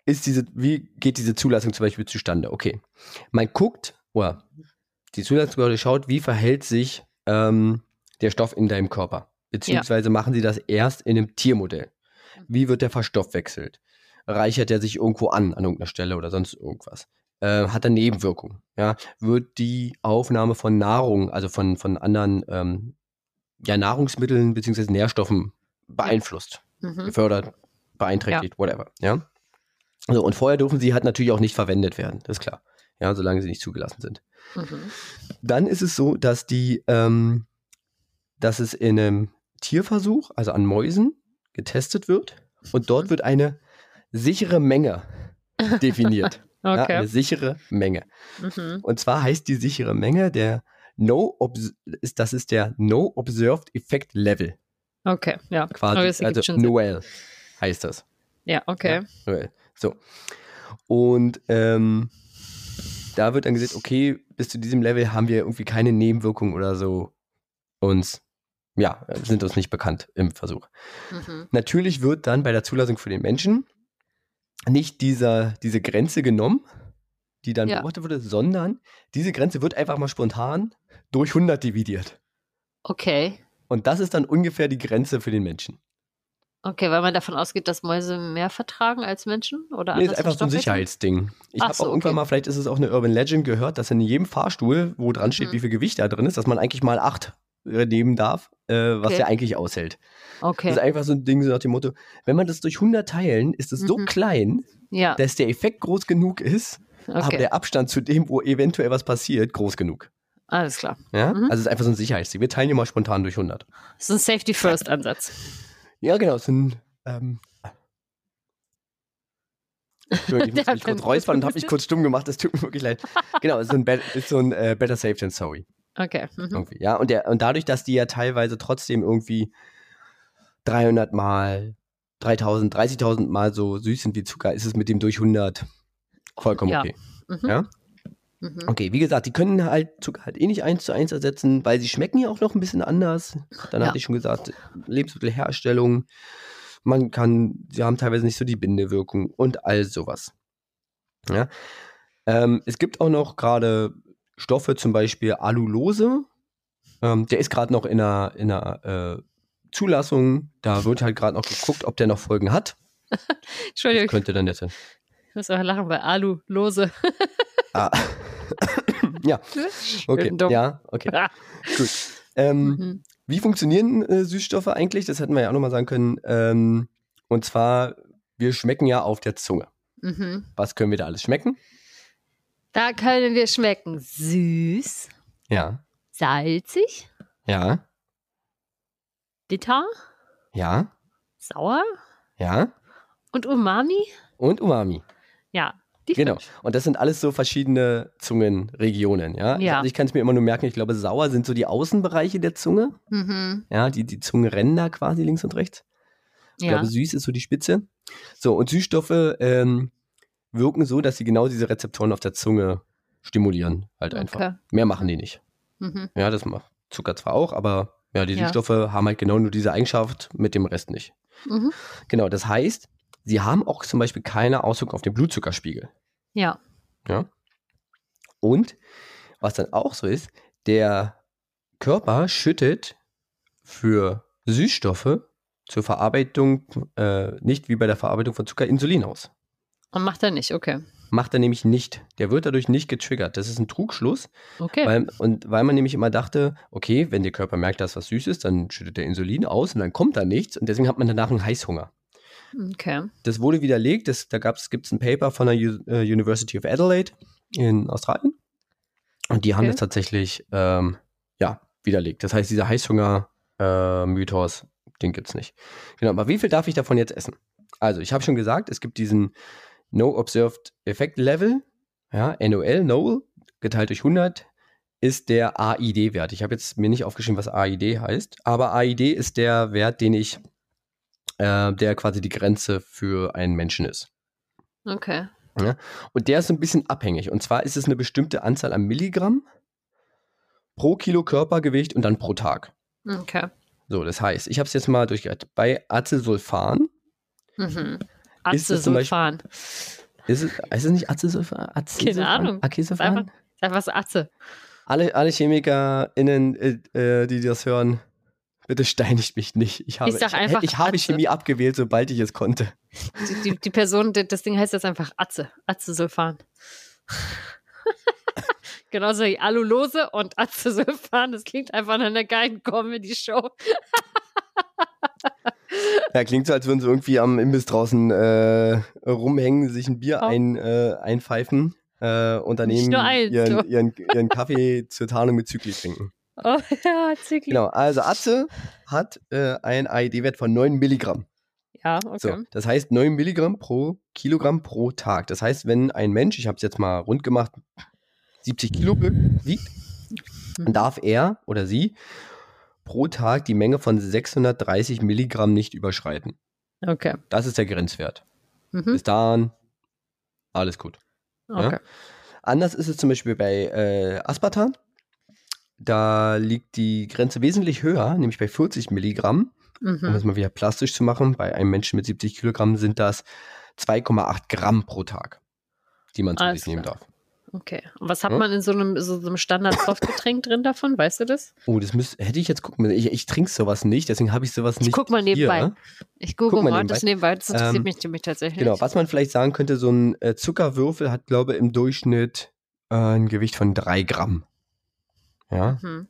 ist diese, wie geht diese Zulassung zum Beispiel zustande? Okay. Man guckt, oder die Zulassungsbehörde schaut, wie verhält sich ähm, der Stoff in deinem Körper. Beziehungsweise machen sie das erst in einem Tiermodell. Wie wird der verstoffwechselt? Reichert er sich irgendwo an, an irgendeiner Stelle oder sonst irgendwas? Äh, hat er Nebenwirkungen? Ja? Wird die Aufnahme von Nahrung, also von, von anderen ähm, ja, Nahrungsmitteln beziehungsweise Nährstoffen beeinflusst? Mhm. gefördert, beeinträchtigt, whatever. Ja. So, und vorher dürfen sie halt natürlich auch nicht verwendet werden, das ist klar. Ja, solange sie nicht zugelassen sind. Mhm. Dann ist es so, dass die, ähm, dass es in einem Tierversuch, also an Mäusen, getestet wird und dort wird eine sichere Menge [laughs] definiert. ja, Okay. eine sichere Menge. Mhm. Und zwar heißt die sichere Menge der No Obs das ist der No Observed Effect Level. Okay, ja. Quasi. Also. Noel heißt das. Ja, okay. Noel. So. Und ähm, da wird dann gesagt, okay, bis zu diesem Level haben wir irgendwie keine Nebenwirkungen oder so uns, ja, sind uns nicht bekannt im Versuch. Mhm. Natürlich wird dann bei der Zulassung für den Menschen nicht dieser, diese Grenze genommen, die dann Ja. beobachtet wurde, sondern diese Grenze wird einfach mal spontan durch 100 dividiert. Okay. Und das ist dann ungefähr die Grenze für den Menschen. Okay, weil man davon ausgeht, dass Mäuse mehr vertragen als Menschen? Oder Nee, ist einfach so ein? Sicherheitsding. Ich habe so, auch irgendwann okay. mal, vielleicht ist es auch eine Urban Legend gehört, dass in jedem Fahrstuhl, wo dran steht, Mhm. wie viel Gewicht da drin ist, dass man eigentlich mal acht äh, nehmen darf, äh, was Okay. der eigentlich aushält. Das ist Okay. einfach so ein Ding so nach dem Motto, wenn man das durch 100 teilen, ist es so Mhm. klein, Ja, dass der Effekt groß genug ist, aber okay. der Abstand zu dem, wo eventuell was passiert, groß genug. Alles klar. Ja? Mhm. Also es ist einfach so ein Sicherheitsding. Wir teilen mal spontan durch 100. Das ist ein Safety-First-Ansatz. [laughs] Ja, genau, so ein. Ähm, Entschuldigung, ich muss mich [laughs] kurz räuspern und habe mich kurz stumm gemacht. Das tut mir wirklich leid. Genau, ist so ein, Be ist so ein äh, Better Safe than Sorry. Okay. Mhm. Irgendwie, ja. Und, der, und dadurch, dass die ja teilweise trotzdem irgendwie 300 Mal, 3000, 30.000 Mal so süß sind wie Zucker, ist es mit dem durch 100 vollkommen Ja. okay. Mhm. Ja? Mhm. Okay, wie gesagt, die können halt Zucker halt eh nicht eins zu eins ersetzen, weil sie schmecken ja auch noch ein bisschen anders. Dann Ja. hatte ich schon gesagt, Lebensmittelherstellung, man kann, sie haben teilweise nicht so die Bindewirkung und all sowas. Ja. Ähm, es gibt auch noch gerade Stoffe, zum Beispiel Alulose. Ähm, der ist gerade noch in einer, in einer äh, Zulassung. Da wird halt gerade noch geguckt, ob der noch Folgen hat. [laughs] Das Entschuldigung, könnte dann jetzt. Ich muss auch lachen bei Alu, lose. Ah. [laughs] ja, okay. Ja, okay. Gut. Ähm, Mhm. Wie funktionieren äh, Süßstoffe eigentlich? Das hätten wir ja auch nochmal sagen können. Ähm, und zwar, wir schmecken ja auf der Zunge. Mhm. Was können wir da alles schmecken? Da können wir schmecken süß, Ja, salzig, ja, bitter, ja, sauer ja. und Umami. Und Umami. Ja, die Genau. fünf. Und das sind alles so verschiedene Zungenregionen. Ja, Ja. Ich, also ich kann es mir immer nur merken, ich glaube, sauer sind so die Außenbereiche der Zunge. Mhm. Ja, die, die Zungenränder quasi links und rechts. Ich Ja. glaube, süß ist so die Spitze. So, und Süßstoffe ähm, wirken so, dass sie genau diese Rezeptoren auf der Zunge stimulieren. Halt einfach. Okay. Mehr machen die nicht. Mhm. Ja, das macht Zucker zwar auch, aber ja, die Ja. Süßstoffe haben halt genau nur diese Eigenschaft, mit dem Rest nicht. Mhm. Genau, das heißt, sie haben auch zum Beispiel keine Auswirkung auf den Blutzuckerspiegel. Ja. Ja. Und was dann auch so ist, der Körper schüttet für Süßstoffe zur Verarbeitung, äh, nicht wie bei der Verarbeitung von Zucker, Insulin aus. Und macht er nicht, okay. Macht er nämlich nicht. Der wird dadurch nicht getriggert. Das ist ein Trugschluss. Okay. Weil, und weil man nämlich immer dachte, okay, wenn der Körper merkt, dass was süß ist, dann schüttet der Insulin aus und dann kommt da nichts und deswegen hat man danach einen Heißhunger. Okay. Das wurde widerlegt. Das, da gibt es ein Paper von der U äh, University of Adelaide in Australien. Und die haben Okay. das tatsächlich ähm, ja, widerlegt. Das heißt, dieser Heißhunger-Mythos, den gibt es nicht. Genau, aber wie viel darf ich davon jetzt essen? Also, ich habe schon gesagt, es gibt diesen No Observed Effect Level, ja, NOL, NOL, geteilt durch 100, ist der AID-Wert. Ich habe jetzt mir nicht aufgeschrieben, was AID heißt, aber AID ist der Wert, den ich äh, der quasi die Grenze für einen Menschen ist. Okay. Und der ist so ein bisschen abhängig. Und zwar ist es eine bestimmte Anzahl an Milligramm pro Kilo Körpergewicht und dann pro Tag. Okay. So, das heißt, ich habe es jetzt mal durchgehört. Bei Acesulfan Mhm. Ist Acesulfan. ist es, ist es nicht Acesulfan? Acesulfan? Keine Ahnung. Ist Acesulfan? einfach, ist einfach Atze. Alle, alle ChemikerInnen, äh, äh, die das hören, bitte steinigt mich nicht. Ich habe, Ich sag ich, einfach ich habe Atze. Chemie abgewählt, sobald ich es konnte. Die, die, die Person, das Ding heißt jetzt einfach Atze. Acesulfan. [laughs] Genauso wie Alulose und Acesulfan. Das klingt einfach nach einer geilen Comedy-Show. Ja, klingt so, als würden sie irgendwie am Imbiss draußen äh, rumhängen, sich ein Bier Oh. ein, äh, einpfeifen äh, und daneben ihren, ihren, ihren Kaffee zur Tarnung mit Zykli trinken. [laughs] Oh ja, Zigli. Genau, also Atze hat äh, einen AED-Wert von 9 Milligramm. Ja, okay. So, das heißt 9 Milligramm pro Kilogramm pro Tag. Das heißt, wenn ein Mensch, ich habe es jetzt mal rund gemacht, 70 Kilo wiegt, Mhm. dann darf er oder sie pro Tag die Menge von 630 Milligramm nicht überschreiten. Okay. Das ist der Grenzwert. Mhm. Bis dahin, alles gut. okay. Anders ist es zum Beispiel bei äh, Aspartan. Da liegt die Grenze wesentlich höher, nämlich bei 40 Milligramm. Um Mhm. das mal wieder plastisch zu machen, bei einem Menschen mit 70 Kilogramm sind das 2,8 Gramm pro Tag, die man zu Alles sich nehmen klar. darf. Okay. Und was hat Ja? man in so einem, so einem Standard-Softgetränk drin davon? Weißt du das? Oh, das müsste, hätte ich jetzt gucken müssen. Ich, ich trinke sowas nicht, deswegen habe ich sowas Ich nicht. guck mal nebenbei. Hier. Ich google Guck mal mal das nebenbei. Das interessiert Ähm, mich nämlich tatsächlich. Genau, was man vielleicht sagen könnte, so ein äh, Zuckerwürfel hat, glaube ich, im Durchschnitt äh, ein Gewicht von 3 Gramm. Ja, Mhm.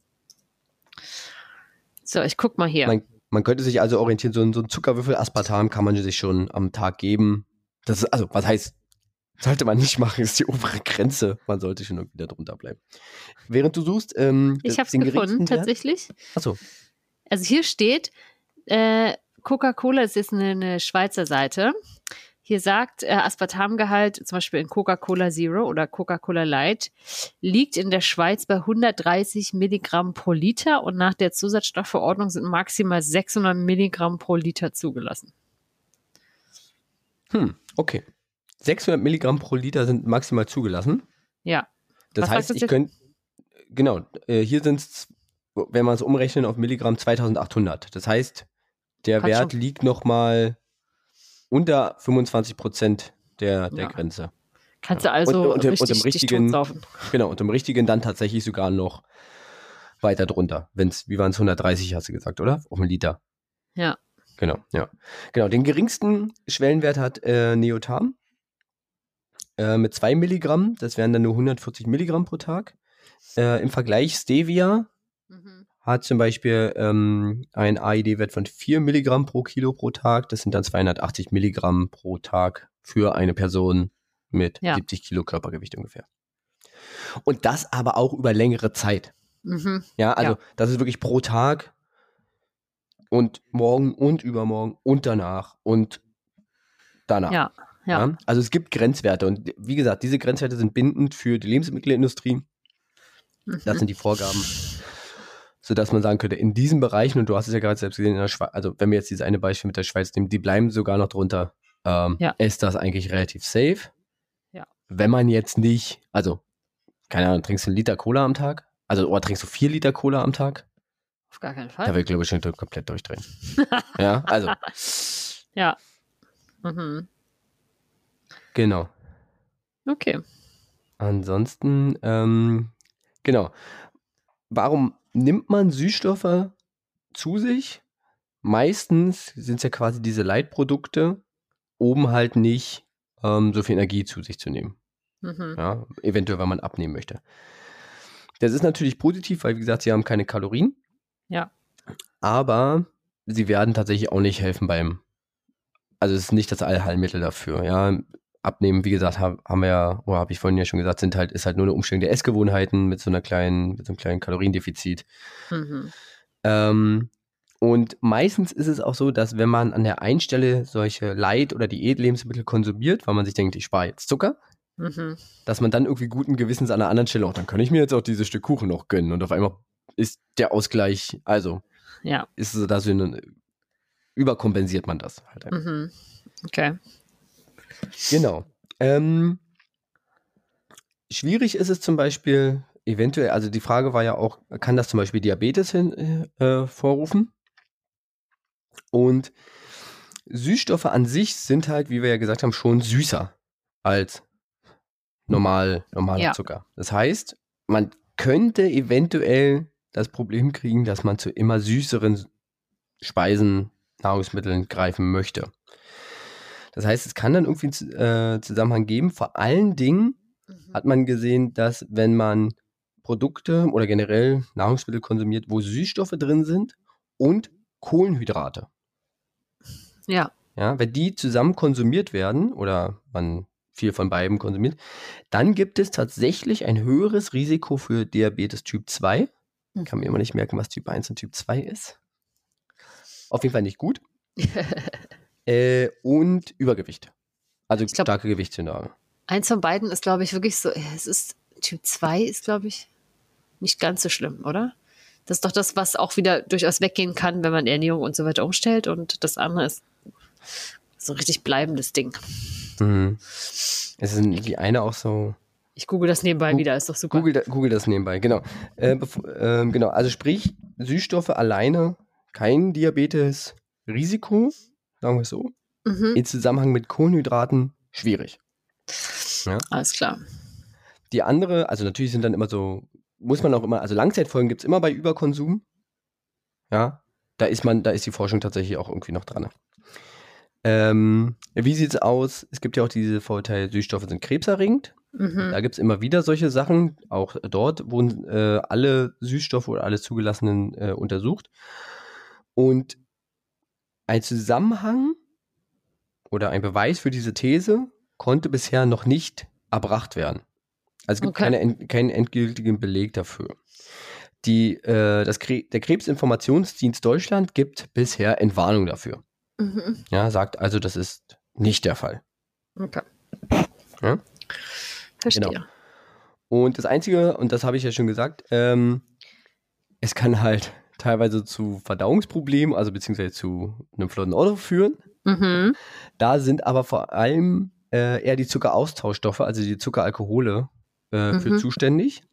So, ich guck mal hier. Man, man könnte sich also orientieren, so ein, so ein Zuckerwürfel Aspartam kann man sich schon am Tag geben. Das ist, also, was heißt, sollte man nicht machen, ist die obere Grenze. Man sollte schon irgendwie da drunter bleiben. Während du suchst, ähm, ich habe es den gefunden, tatsächlich. Achso, Also hier steht, äh, Coca-Cola ist jetzt eine, eine Schweizer Seite. Hier sagt, äh, Aspartamgehalt zum Beispiel in Coca-Cola Zero oder Coca-Cola Light liegt in der Schweiz bei 130 Milligramm pro Liter und nach der Zusatzstoffverordnung sind maximal 600 Milligramm pro Liter zugelassen. Hm, okay. 600 Milligramm pro Liter sind maximal zugelassen. Ja. Das Was heißt, ich könnte, genau, äh, hier sind es, wenn man es umrechnen auf Milligramm, 2800. Das heißt, der Kann Wert schon. liegt nochmal unter 25 Prozent der, der Ja. Grenze. Kannst du also Und- und dem- und richtig dem dich richtigen-. Genau, und im richtigen dann tatsächlich sogar noch weiter drunter. Wenn's, wie waren es, 130 hast du gesagt, oder? Auf einen Liter. Ja. Genau, ja. Genau, den geringsten Schwellenwert hat äh, Neotam äh, mit 2 Milligramm. Das wären dann nur 140 Milligramm pro Tag. Äh, Im Vergleich Stevia. Hat zum Beispiel ähm, einen AID-Wert von 4 Milligramm pro Kilo pro Tag. Das sind dann 280 Milligramm pro Tag für eine Person mit Ja. 70 Kilo Körpergewicht ungefähr. Und das aber auch über längere Zeit. Mhm. Ja, also Ja. das ist wirklich pro Tag und morgen und übermorgen und danach und danach. Ja, ja. Ja? Also es gibt Grenzwerte und wie gesagt, diese Grenzwerte sind bindend für die Lebensmittelindustrie. Das Mhm. sind die Vorgaben, sodass man sagen könnte, in diesen Bereichen, und du hast es ja gerade selbst gesehen, in der Schweiz, also wenn wir jetzt dieses eine Beispiel mit der Schweiz nehmen, die bleiben sogar noch drunter, ähm, Ja. ist das eigentlich relativ safe. Ja. Wenn man jetzt nicht, also, keine Ahnung, trinkst du einen Liter Cola am Tag? Also, oder trinkst du vier Liter Cola am Tag? Auf gar keinen Da Fall. würde ich, glaube ich, schon komplett durchdrehen. [laughs] ja, also, Ja. Mhm. genau. Okay. Ansonsten, ähm, genau. Warum nimmt man Süßstoffe zu sich? Meistens sind es ja quasi diese Leitprodukte, um halt nicht ähm, so viel Energie zu sich zu nehmen. Mhm. Ja, eventuell, weil man abnehmen möchte. Das ist natürlich positiv, weil, wie gesagt, sie haben keine Kalorien. Ja. Aber sie werden tatsächlich auch nicht helfen beim, also es ist nicht das Allheilmittel dafür. Ja, abnehmen, wie gesagt, hab, haben wir ja, oder habe ich vorhin ja schon gesagt, sind halt, ist halt nur eine Umstellung der Essgewohnheiten mit so einer kleinen, mit so einem kleinen Kaloriendefizit. Mhm. Ähm, und meistens ist es auch so, dass wenn man an der einen Stelle solche Light- oder Diät-Lebensmittel konsumiert, weil man sich denkt, ich spare jetzt Zucker, Mhm. dass man dann irgendwie guten Gewissens an einer anderen Stelle auch, dann kann ich mir jetzt auch dieses Stück Kuchen noch gönnen. Und auf einmal ist der Ausgleich, also Ja. ist es da so überkompensiert man das halt einfach. Mhm. Okay. Genau. Ähm, schwierig ist es zum Beispiel, eventuell, also die Frage war ja auch, kann das zum Beispiel Diabetes hin, äh, vorrufen? Und Süßstoffe an sich sind halt, wie wir ja gesagt haben, schon süßer als normal, normaler Ja. Zucker. Das heißt, man könnte eventuell das Problem kriegen, dass man zu immer süßeren Speisen, Nahrungsmitteln greifen möchte. Das heißt, es kann dann irgendwie einen äh, Zusammenhang geben. Vor allen Dingen Mhm. hat man gesehen, dass wenn man Produkte oder generell Nahrungsmittel konsumiert, wo Süßstoffe drin sind und Kohlenhydrate, Ja. ja, wenn die zusammen konsumiert werden oder man viel von beiden konsumiert, dann gibt es tatsächlich ein höheres Risiko für Diabetes Typ 2. Ich kann mir immer nicht merken, was Typ 1 und Typ 2 ist. Auf jeden Fall nicht gut. [laughs] Äh, und Übergewicht. Also glaub- starke Gewichtszunahme. Eins von beiden ist, glaube ich, wirklich so, äh, es ist, Typ 2 ist, glaube ich, nicht ganz so schlimm, oder? Das ist doch das, was auch wieder durchaus weggehen kann, wenn man Ernährung und so weiter umstellt. Und das andere ist so ein richtig bleibendes Ding. Mhm. Es ist die eine auch so. Ich google das nebenbei Gu- wieder, ist doch super. Google, Google das nebenbei, genau. Äh, ähm, genau, also sprich, Süßstoffe alleine kein Diabetes-Risiko, sagen wir es so. Mhm. In Zusammenhang mit Kohlenhydraten schwierig. Alles klar. Die andere, also natürlich sind dann immer so, muss man auch immer, also Langzeitfolgen gibt es immer bei Überkonsum. Ja, da ist man, da ist die Forschung tatsächlich auch irgendwie noch dran. Ähm, wie sieht's aus? Es gibt ja auch diese Vorurteile, Süßstoffe sind krebserregend. Mhm. Da gibt es immer wieder solche Sachen. Auch dort wurden äh, alle Süßstoffe oder alle zugelassenen äh, untersucht. Und ein Zusammenhang oder ein Beweis für diese These konnte bisher noch nicht erbracht werden. Also es gibt Okay. keine, en- keinen endgültigen Beleg dafür. Die, äh, das Kre der Krebsinformationsdienst Deutschland gibt bisher Entwarnung dafür. Mhm. Ja, sagt also, das ist nicht der Fall. Okay. Ja? Verstehe. Genau. Und das Einzige, und das habe ich ja schon gesagt, ähm, es kann halt teilweise zu Verdauungsproblemen, also beziehungsweise zu einem flotten Auto führen. Mhm. Da sind aber vor allem äh, eher die Zuckeraustauschstoffe, also die Zuckeralkohole, äh, für Mhm. zuständig.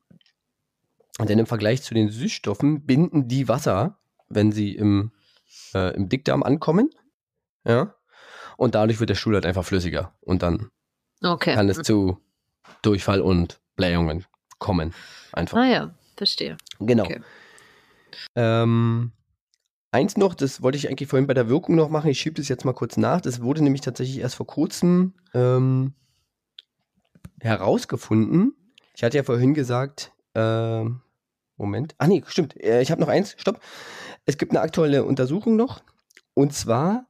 Und denn im Vergleich zu den Süßstoffen binden die Wasser, wenn sie im, äh, im Dickdarm ankommen. Ja. Und dadurch wird der Stuhl halt einfach flüssiger. Und dann Okay. kann es zu Durchfall und Blähungen kommen. Einfach. Ah ja, verstehe. Genau. Okay. Ähm, eins noch, das wollte ich eigentlich vorhin bei der Wirkung noch machen. Ich schiebe das jetzt mal kurz nach. Das wurde nämlich tatsächlich erst vor kurzem ähm, herausgefunden. Ich hatte ja vorhin gesagt, ähm, Moment. Ah nee, stimmt. Äh, Ich habe noch eins. Stopp. Es gibt eine aktuelle Untersuchung noch. Und zwar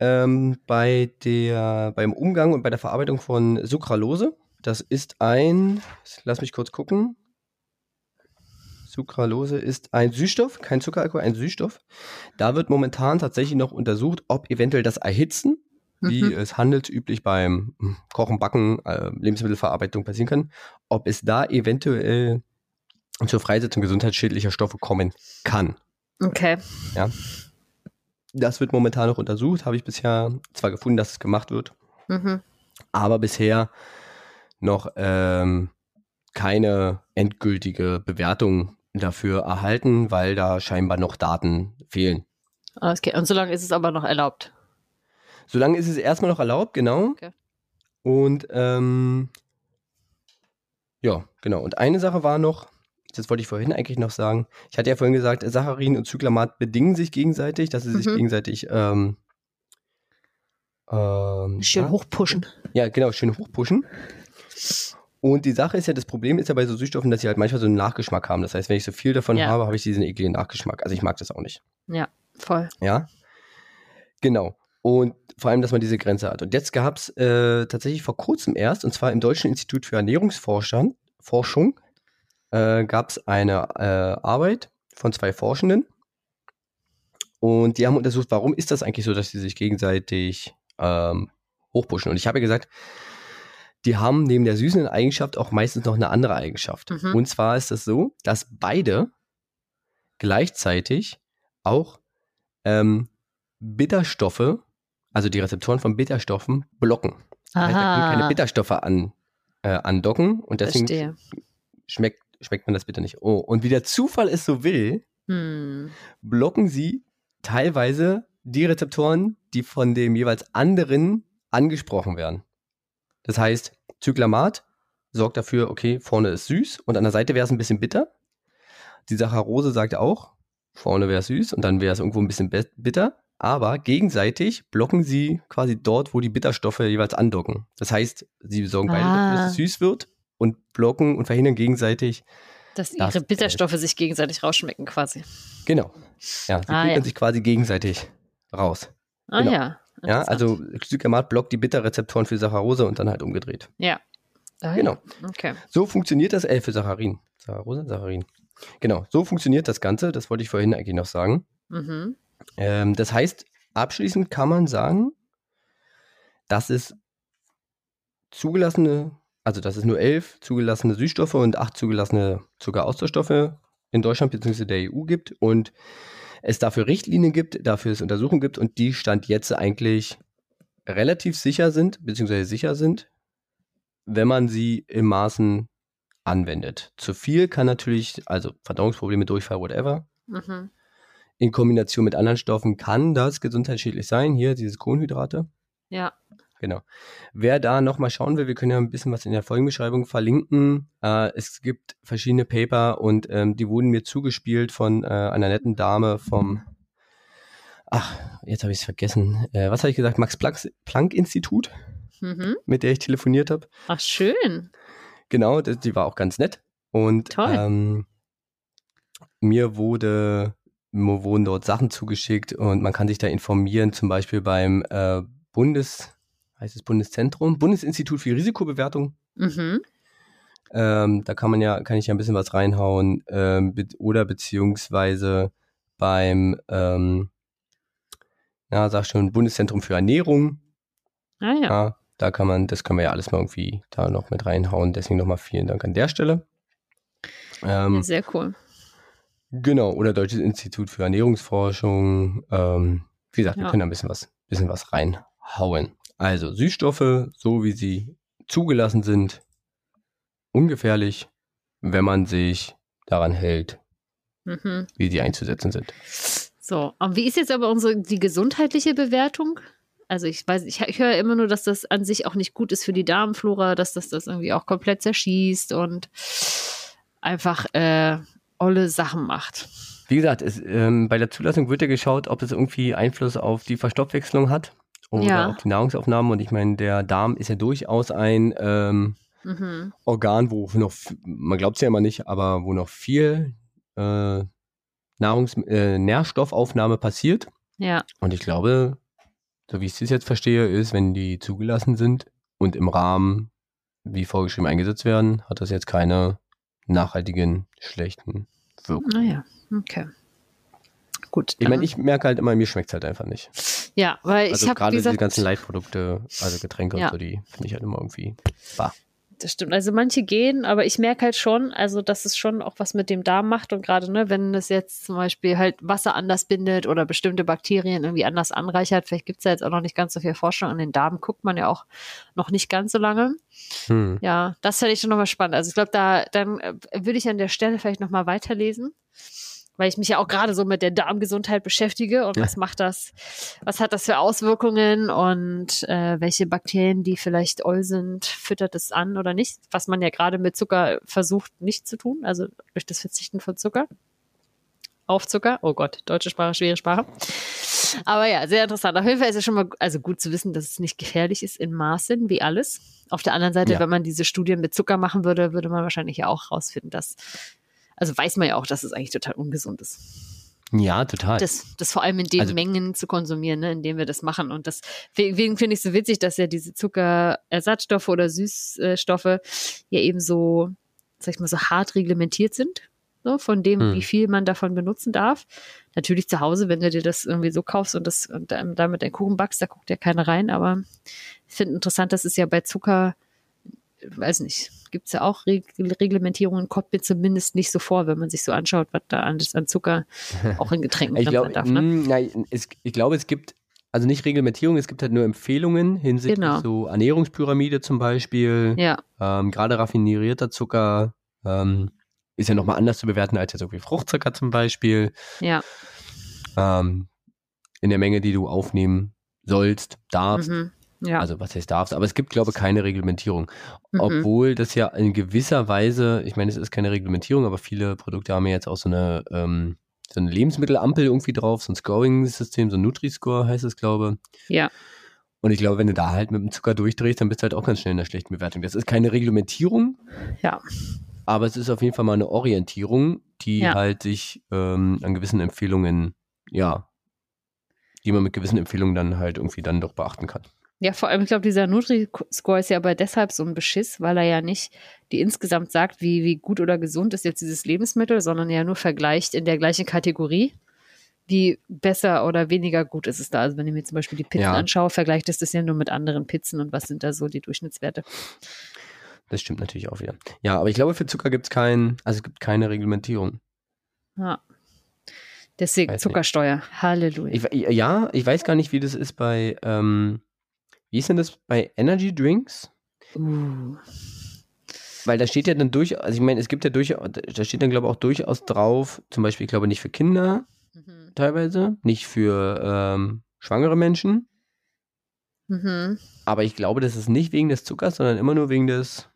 ähm, bei der, beim Umgang und bei der Verarbeitung von Sucralose. Das ist ein, lass mich kurz gucken. Sucralose ist ein Süßstoff, kein Zuckeralkohol, ein Süßstoff. Da wird momentan tatsächlich noch untersucht, ob eventuell das Erhitzen, wie Mhm. es handelsüblich beim Kochen, Backen, äh, Lebensmittelverarbeitung passieren kann, ob es da eventuell zur Freisetzung gesundheitsschädlicher Stoffe kommen kann. Okay. Das wird momentan noch untersucht, habe ich bisher zwar gefunden, dass es gemacht wird, Mhm. aber bisher noch ähm, keine endgültige Bewertung dafür erhalten, weil da scheinbar noch Daten fehlen. Alles klar. Und solange ist es aber noch erlaubt. Solange ist es erstmal noch erlaubt, genau. Okay. Und ähm, ja, genau. Und eine Sache war noch, das wollte ich vorhin eigentlich noch sagen. Ich hatte ja vorhin gesagt, Saccharin und Zyklamat bedingen sich gegenseitig, dass sie sich Mhm. gegenseitig ähm, ähm, Schön ja, hochpushen. Ja, genau, schön hochpushen. Und die Sache ist ja, das Problem ist ja bei so Süßstoffen, dass sie halt manchmal so einen Nachgeschmack haben. Das heißt, wenn ich so viel davon Ja. habe, habe ich diesen ekligen Nachgeschmack. Also ich mag das auch nicht. Ja, voll. Ja, genau. Und vor allem, dass man diese Grenze hat. Und jetzt gab es äh, tatsächlich vor kurzem erst, und zwar im Deutschen Institut für Ernährungsforschung, Forschung, äh, gab es eine äh, Arbeit von zwei Forschenden. Und die haben untersucht, warum ist das eigentlich so, dass sie sich gegenseitig ähm, hochpushen. Und ich habe ja gesagt, die haben neben der süßen Eigenschaft auch meistens noch eine andere Eigenschaft. Mhm. Und zwar ist es das so, dass beide gleichzeitig auch ähm, Bitterstoffe, also die Rezeptoren von Bitterstoffen, blocken. Das heißt, da können keine. Bitterstoffe an, äh, andocken und deswegen Verstehe. schmeckt, schmeckt man das bitter nicht. Oh, und wie der Zufall es so will, Hm. blocken sie teilweise die Rezeptoren, die von dem jeweils anderen angesprochen werden. Das heißt, Zyklamat sorgt dafür, okay, vorne ist süß und an der Seite wäre es ein bisschen bitter. Die Saccharose sagt auch, vorne wäre es süß und dann wäre es irgendwo ein bisschen bitter. Aber gegenseitig blocken sie quasi dort, wo die Bitterstoffe jeweils andocken. Das heißt, sie sorgen beide dafür, dass Ah. es süß wird und blocken und verhindern gegenseitig. Dass Das ihre Bitterstoffe sich gegenseitig rausschmecken quasi. Genau. Ja, sie Ah, ja. sich quasi gegenseitig raus. Ah Genau. ja. Ja, also Zyklamat blockt die Bitterrezeptoren für Saccharose und dann halt umgedreht. Ja. Ah, Genau. Okay. So funktioniert das, äh, für Saccharin. Saccharose, Saccharin. Genau, so funktioniert das Ganze. Das wollte ich vorhin eigentlich noch sagen. Mhm. Ähm, das heißt, abschließend kann man sagen, dass es zugelassene, also dass es nur elf zugelassene Süßstoffe und acht zugelassene Zuckeraustauschstoffe in Deutschland bzw. der EU gibt und es dafür Richtlinien gibt, dafür es Untersuchungen gibt und die Stand jetzt eigentlich relativ sicher sind, beziehungsweise sicher sind, wenn man sie im Maßen anwendet. Zu viel kann natürlich, also Verdauungsprobleme, Durchfall, whatever, Mhm. in Kombination mit anderen Stoffen kann das gesundheitsschädlich sein. Hier diese Kohlenhydrate. Ja. Genau. Wer da nochmal schauen will, wir können ja ein bisschen was in der Folgenbeschreibung verlinken. Äh, es gibt verschiedene Paper und ähm, die wurden mir zugespielt von äh, einer netten Dame vom, ach, jetzt habe ich es vergessen. Äh, was habe ich gesagt? Max-Planck-Institut, Mhm. mit der ich telefoniert habe. Ach, schön. Genau, das, die war auch ganz nett. Und Toll. Ähm, mir wurde mir wurden dort Sachen zugeschickt und man kann sich da informieren, zum Beispiel beim äh, Bundes, heißt es Bundeszentrum, Bundesinstitut für Risikobewertung. Mhm. Ähm, da kann man ja, kann ich ja ein bisschen was reinhauen, ähm, be oder beziehungsweise beim ähm, Ja, sag schon, Bundeszentrum für Ernährung. Ah ja. Ja, da kann man, das können wir ja alles mal irgendwie da noch mit reinhauen. Deswegen nochmal vielen Dank an der Stelle. Ähm, sehr cool. Genau, oder Deutsches Institut für Ernährungsforschung. Ähm, wie gesagt, wir Ja. können da ein bisschen was, bisschen was reinhauen. Also Süßstoffe, so wie sie zugelassen sind, ungefährlich, wenn man sich daran hält, Mhm. wie sie einzusetzen sind. So, und wie ist jetzt aber unsere die gesundheitliche Bewertung? Also ich weiß, ich, ich höre immer nur, dass das an sich auch nicht gut ist für die Darmflora, dass das das irgendwie auch komplett zerschießt und einfach äh, olle Sachen macht. Wie gesagt, es, ähm, bei der Zulassung wird ja geschaut, ob es irgendwie Einfluss auf die Verstoffwechslung hat oder Ja. auf die Nahrungsaufnahme. Und ich meine, der Darm ist ja durchaus ein ähm, Mhm. Organ, wo noch, man glaubt es ja immer nicht, aber wo noch viel äh, Nahrungs äh, Nährstoffaufnahme passiert. Ja, Und ich glaube, so wie ich es jetzt verstehe, ist, wenn die zugelassen sind und im Rahmen wie vorgeschrieben eingesetzt werden, hat das jetzt keine nachhaltigen schlechten Wirkungen. naja, okay. Gut. Ich meine, ich merke halt immer, mir schmeckt es halt einfach nicht. Ja, weil Also ich habe gerade diese ganzen Leitprodukte, also Getränke Ja. und so, die finde ich halt immer irgendwie. Bah. Das stimmt. Also manche gehen, aber ich merke halt schon, also dass es schon auch was mit dem Darm macht und gerade, ne, wenn es jetzt zum Beispiel halt Wasser anders bindet oder bestimmte Bakterien irgendwie anders anreichert, vielleicht gibt es ja jetzt auch noch nicht ganz so viel Forschung an den Darm, guckt man ja auch noch nicht ganz so lange. Hm. Ja, das fände ich schon nochmal spannend. Also ich glaube, da dann äh, würde ich an der Stelle vielleicht nochmal weiterlesen, weil ich mich ja auch gerade so mit der Darmgesundheit beschäftige und Ja. was macht das, was hat das für Auswirkungen und äh, welche Bakterien, die vielleicht oll sind, füttert es an oder nicht, was man ja gerade mit Zucker versucht nicht zu tun, also durch das Verzichten von Zucker. Auf Zucker. Oh Gott, deutsche Sprache, schwere Sprache. Aber ja, sehr interessant. Auf jeden Fall ist es schon mal also gut zu wissen, dass es nicht gefährlich ist in Maßen, wie alles. Auf der anderen Seite, Ja. wenn man diese Studien mit Zucker machen würde, würde man wahrscheinlich ja auch rausfinden, dass, also weiß man ja auch, dass es eigentlich total ungesund ist. Ja, total. Das, das vor allem in den Also- Mengen zu konsumieren, ne, in denen wir das machen. Und das, deswegen finde ich es so witzig, dass ja diese Zuckerersatzstoffe oder Süßstoffe ja eben so, sag ich mal, so hart reglementiert sind. So, von dem, Hm. wie viel man davon benutzen darf. Natürlich zu Hause, wenn du dir das irgendwie so kaufst und das und dann- damit deinen Kuchen backst, da guckt ja keiner rein. Aber ich finde interessant, dass es ja bei Zucker, weiß nicht, gibt es ja auch Reg Reglementierungen, kommt mir zumindest nicht so vor, wenn man sich so anschaut, was da an, an Zucker [laughs] auch in Getränken ich, drin glaub, darf. Ne? mm, nein, es, ich glaube, es gibt, also nicht Reglementierung, es gibt halt nur Empfehlungen hinsichtlich Genau. so Ernährungspyramide zum Beispiel. Ja, Ähm, Gerade raffinierter Zucker ähm, ist ja nochmal anders zu bewerten als jetzt irgendwie Fruchtzucker zum Beispiel. ja. Ähm, in der Menge, die du aufnehmen sollst, darfst. Mhm. Ja. Also was heißt darfst, aber es gibt, glaube ich, keine Reglementierung. Mhm. Obwohl das ja in gewisser Weise, ich meine, es ist keine Reglementierung, aber viele Produkte haben ja jetzt auch so eine, ähm, so eine Lebensmittelampel irgendwie drauf, so ein Scoring-System, so ein Nutri-Score heißt es, glaube Ja. Und ich glaube, wenn du da halt mit dem Zucker durchdrehst, dann bist du halt auch ganz schnell in der schlechten Bewertung. Das ist keine Reglementierung, Ja. aber es ist auf jeden Fall mal eine Orientierung, die Ja. halt sich ähm, an gewissen Empfehlungen, ja, die man mit gewissen Empfehlungen dann halt irgendwie dann doch beachten kann. Ja, vor allem, ich glaube, dieser Nutri-Score ist ja aber deshalb so ein Beschiss, weil er ja nicht die insgesamt sagt, wie, wie gut oder gesund ist jetzt dieses Lebensmittel, sondern ja nur vergleicht in der gleichen Kategorie, wie besser oder weniger gut ist es da. Also wenn ich mir zum Beispiel die Pizzen Ja. anschaue, vergleicht es das ja nur mit anderen Pizzen und was sind da so die Durchschnittswerte. Das stimmt natürlich auch wieder. Ja, aber ich glaube, für Zucker gibt es kein, also es gibt keine Reglementierung. Ja. Deswegen Weiß nicht. Zuckersteuer. Halleluja. Ich, ja, ich weiß gar nicht, wie das ist bei, ähm, wie ist denn das bei Energy Drinks? uh. Weil da steht ja dann durch, also ich meine, es gibt ja durchaus, da steht dann glaube ich auch durchaus drauf, zum Beispiel, ich glaube nicht für Kinder Mhm. teilweise, nicht für ähm, schwangere Menschen, Mhm. aber ich glaube, das ist nicht wegen des Zuckers, sondern immer nur wegen des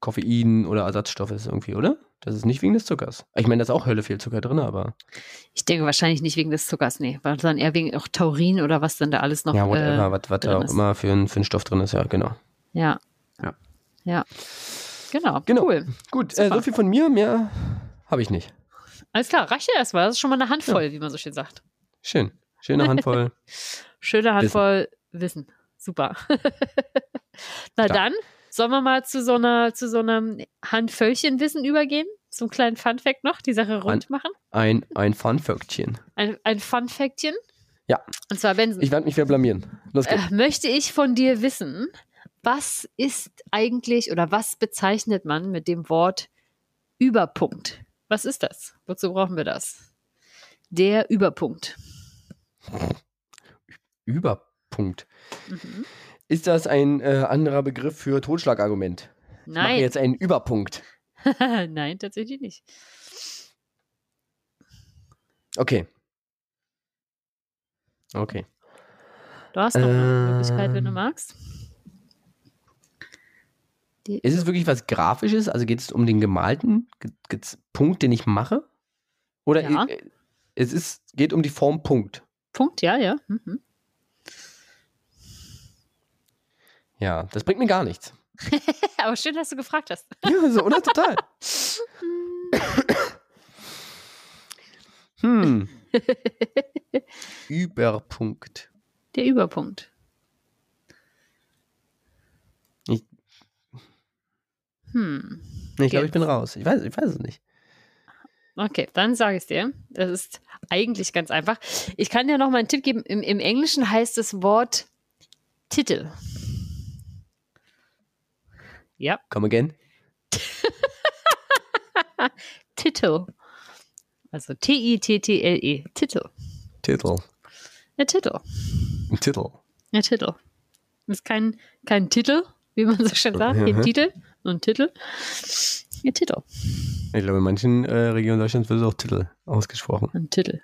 Koffein oder Ersatzstoffes irgendwie, oder? Das ist nicht wegen des Zuckers. Ich meine, da ist auch Hölle viel Zucker drin, aber Ich denke wahrscheinlich nicht wegen des Zuckers, nee, sondern eher wegen auch Taurin oder was dann da alles noch. ja, whatever, äh, was, was da auch ist. immer für ein, für ein Stoff drin ist, ja, genau. Ja. Ja. Ja. Genau, Genau. cool. Gut, äh, so viel von mir, mehr habe ich nicht. Alles klar, reicht ja erstmal. Das ist schon mal eine Handvoll, wie man so schön sagt. Schön. Schöne Handvoll. [laughs] Schöne Handvoll Wissen. Super. [laughs] Na Klar. dann, sollen wir mal zu so einer, zu so einem Handvöllchen Wissen übergehen? Zum kleinen Funfact noch, die Sache rund machen? Ein, ein Funföckchen. Ein, ein Funfactchen? Ja. Und zwar, Benson, Ich werde mich wieder blamieren. Los geht's. äh, möchte ich von dir wissen, was ist eigentlich oder was bezeichnet man mit dem Wort Überpunkt? Was ist das? Wozu brauchen wir das? Der Überpunkt. Überpunkt. Mhm. Ist das ein äh, anderer Begriff für Totschlagargument? Ich mache Nein, jetzt einen Überpunkt. [laughs] nein, tatsächlich nicht. Okay. Okay. Du hast noch eine Ähm. Möglichkeit, wenn du magst. Die, Ist es wirklich was Grafisches? Also geht es um den gemalten Ge- Ge- Punkt, den ich mache? Oder Ja. äh, es ist, geht um die Form Punkt? Punkt, ja, ja. Mhm. Ja, das bringt mir gar nichts. [laughs] Aber schön, dass du gefragt hast. Ja, so, oder? Total. [laughs] hm. [laughs] Überpunkt. Der Überpunkt. Ich- Hm. Ich glaube, ich bin raus. Ich weiß, ich weiß es nicht. Okay, dann sage ich es dir. Das ist eigentlich ganz einfach. Ich kann dir noch mal einen Tipp geben. Im, Im Englischen heißt das Wort Titel. Ja, Come again? [laughs] Titel. Also T-I-T-T-L-E. Titel. Titel. Ja, Titel. Titel. Ja, Titel. Das ist kein, kein Titel, wie man so schön sagt. Mhm. Titel, nur ein Titel. Ja, Titel. Ich glaube, in manchen äh, Regionen Deutschlands wird es auch Titel ausgesprochen. Ein Titel.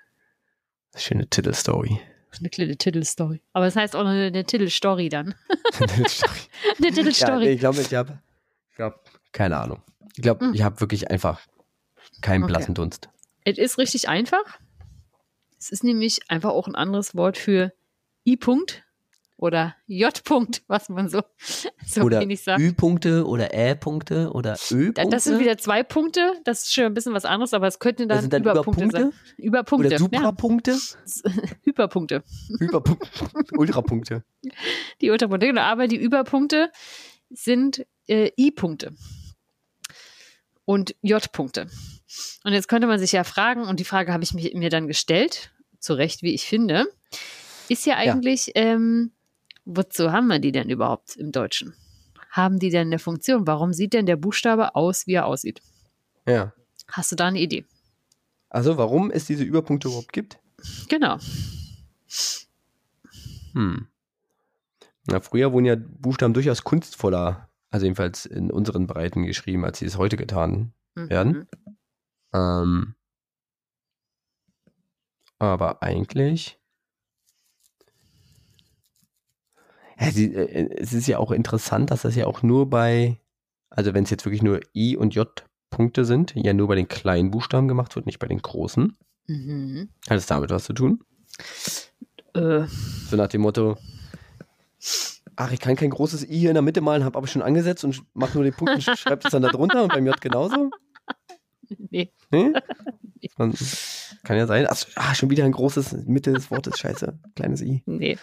Schöne Titelstory. Eine kleine Titelstory. Aber es heißt auch eine, eine Titelstory dann. [laughs] Eine ja, Titelstory. nee, ich glaube, ich habe, ich glaube, keine Ahnung. Ich glaube, Hm. ich habe wirklich einfach keinen Okay. blassen Dunst. Es ist richtig einfach. Es ist nämlich einfach auch ein anderes Wort für I-Punkt oder J-Punkt, was man so, [laughs] so oder wenig sagt. Ü-Punkte oder Ä-Punkte oder Ö-Punkte. Da- Das sind wieder zwei Punkte. Das ist schon ein bisschen was anderes, aber es könnten dann, dann Überpunkte Überpunkte sein. Überpunkte. oder ja. Suprapunkte. [laughs] Hyperpunkte. Überpunkte. [laughs] Ultrapunkte. Die Unterpunkte. Genau, aber die Überpunkte sind äh, I-Punkte und J-Punkte. Und jetzt könnte man sich ja fragen, und die Frage habe ich mir dann gestellt, zu Recht, wie ich finde, ist ja eigentlich, Ähm, wozu haben wir die denn überhaupt im Deutschen? Haben die denn eine Funktion? Warum sieht denn der Buchstabe aus, wie er aussieht? Ja. Hast du da eine Idee? Also, warum es diese Überpunkte überhaupt gibt? Genau. Hm. Na, früher wurden ja Buchstaben durchaus kunstvoller, also jedenfalls in unseren Breiten geschrieben, als sie es heute getan Mhm. werden. Ähm, aber eigentlich. Ja, sie, äh, es ist ja auch interessant, dass das ja auch nur bei, also wenn es jetzt wirklich nur I und J Punkte sind, ja nur bei den kleinen Buchstaben gemacht wird, nicht bei den großen. Mhm. Hat es damit was zu tun? Äh, So nach dem Motto, ach, ich kann kein großes I hier in der Mitte malen, habe aber schon angesetzt und mache nur den Punkt und schreibe das dann da drunter und beim J genauso. [laughs] nee. Nee? [laughs] Man, kann ja sein. Ach, ah, schon wieder ein großes Mitte des Wortes, scheiße. Kleines I. Nee.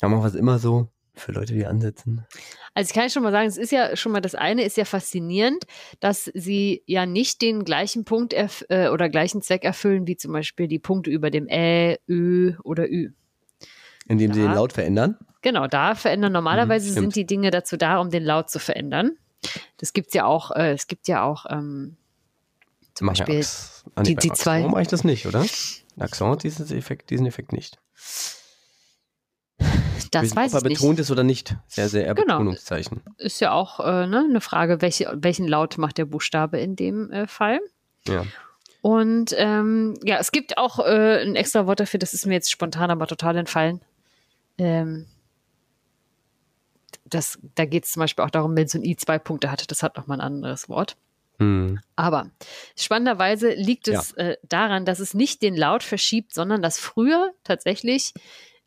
Ja, machen wir es immer so für Leute, die ansetzen. Also ich kann schon mal sagen, es ist ja schon mal das eine ist ja faszinierend, dass sie ja nicht den gleichen Punkt äh, oder gleichen Zweck erfüllen wie zum Beispiel die Punkte über dem Ä, Ö oder Ü. Indem sie Ja. den Laut verändern. Genau, da verändern normalerweise Mhm, sind die Dinge dazu da, um den Laut zu verändern. Das gibt's ja auch. Äh, es gibt ja auch ähm, zum Machen Beispiel Ax- ah, die- die zwei- Accent mache ich das nicht, oder? Accent hat diesen Effekt, diesen Effekt nicht. Das Wissen, weiß ob ich er nicht. betont ist oder nicht. Sehr, sehr eher Genau. Betonungszeichen. Ist ja auch äh, ne, eine Frage, welche, welchen Laut macht der Buchstabe in dem äh, Fall. Ja. Und ähm, ja, es gibt auch äh, ein extra Wort dafür, das ist mir jetzt spontan aber total entfallen. Ähm, das, da geht es zum Beispiel auch darum, wenn so ein I zwei Punkte hatte, das hat nochmal ein anderes Wort. Hm. Aber spannenderweise liegt es äh, daran, dass es nicht den Laut verschiebt, sondern dass früher tatsächlich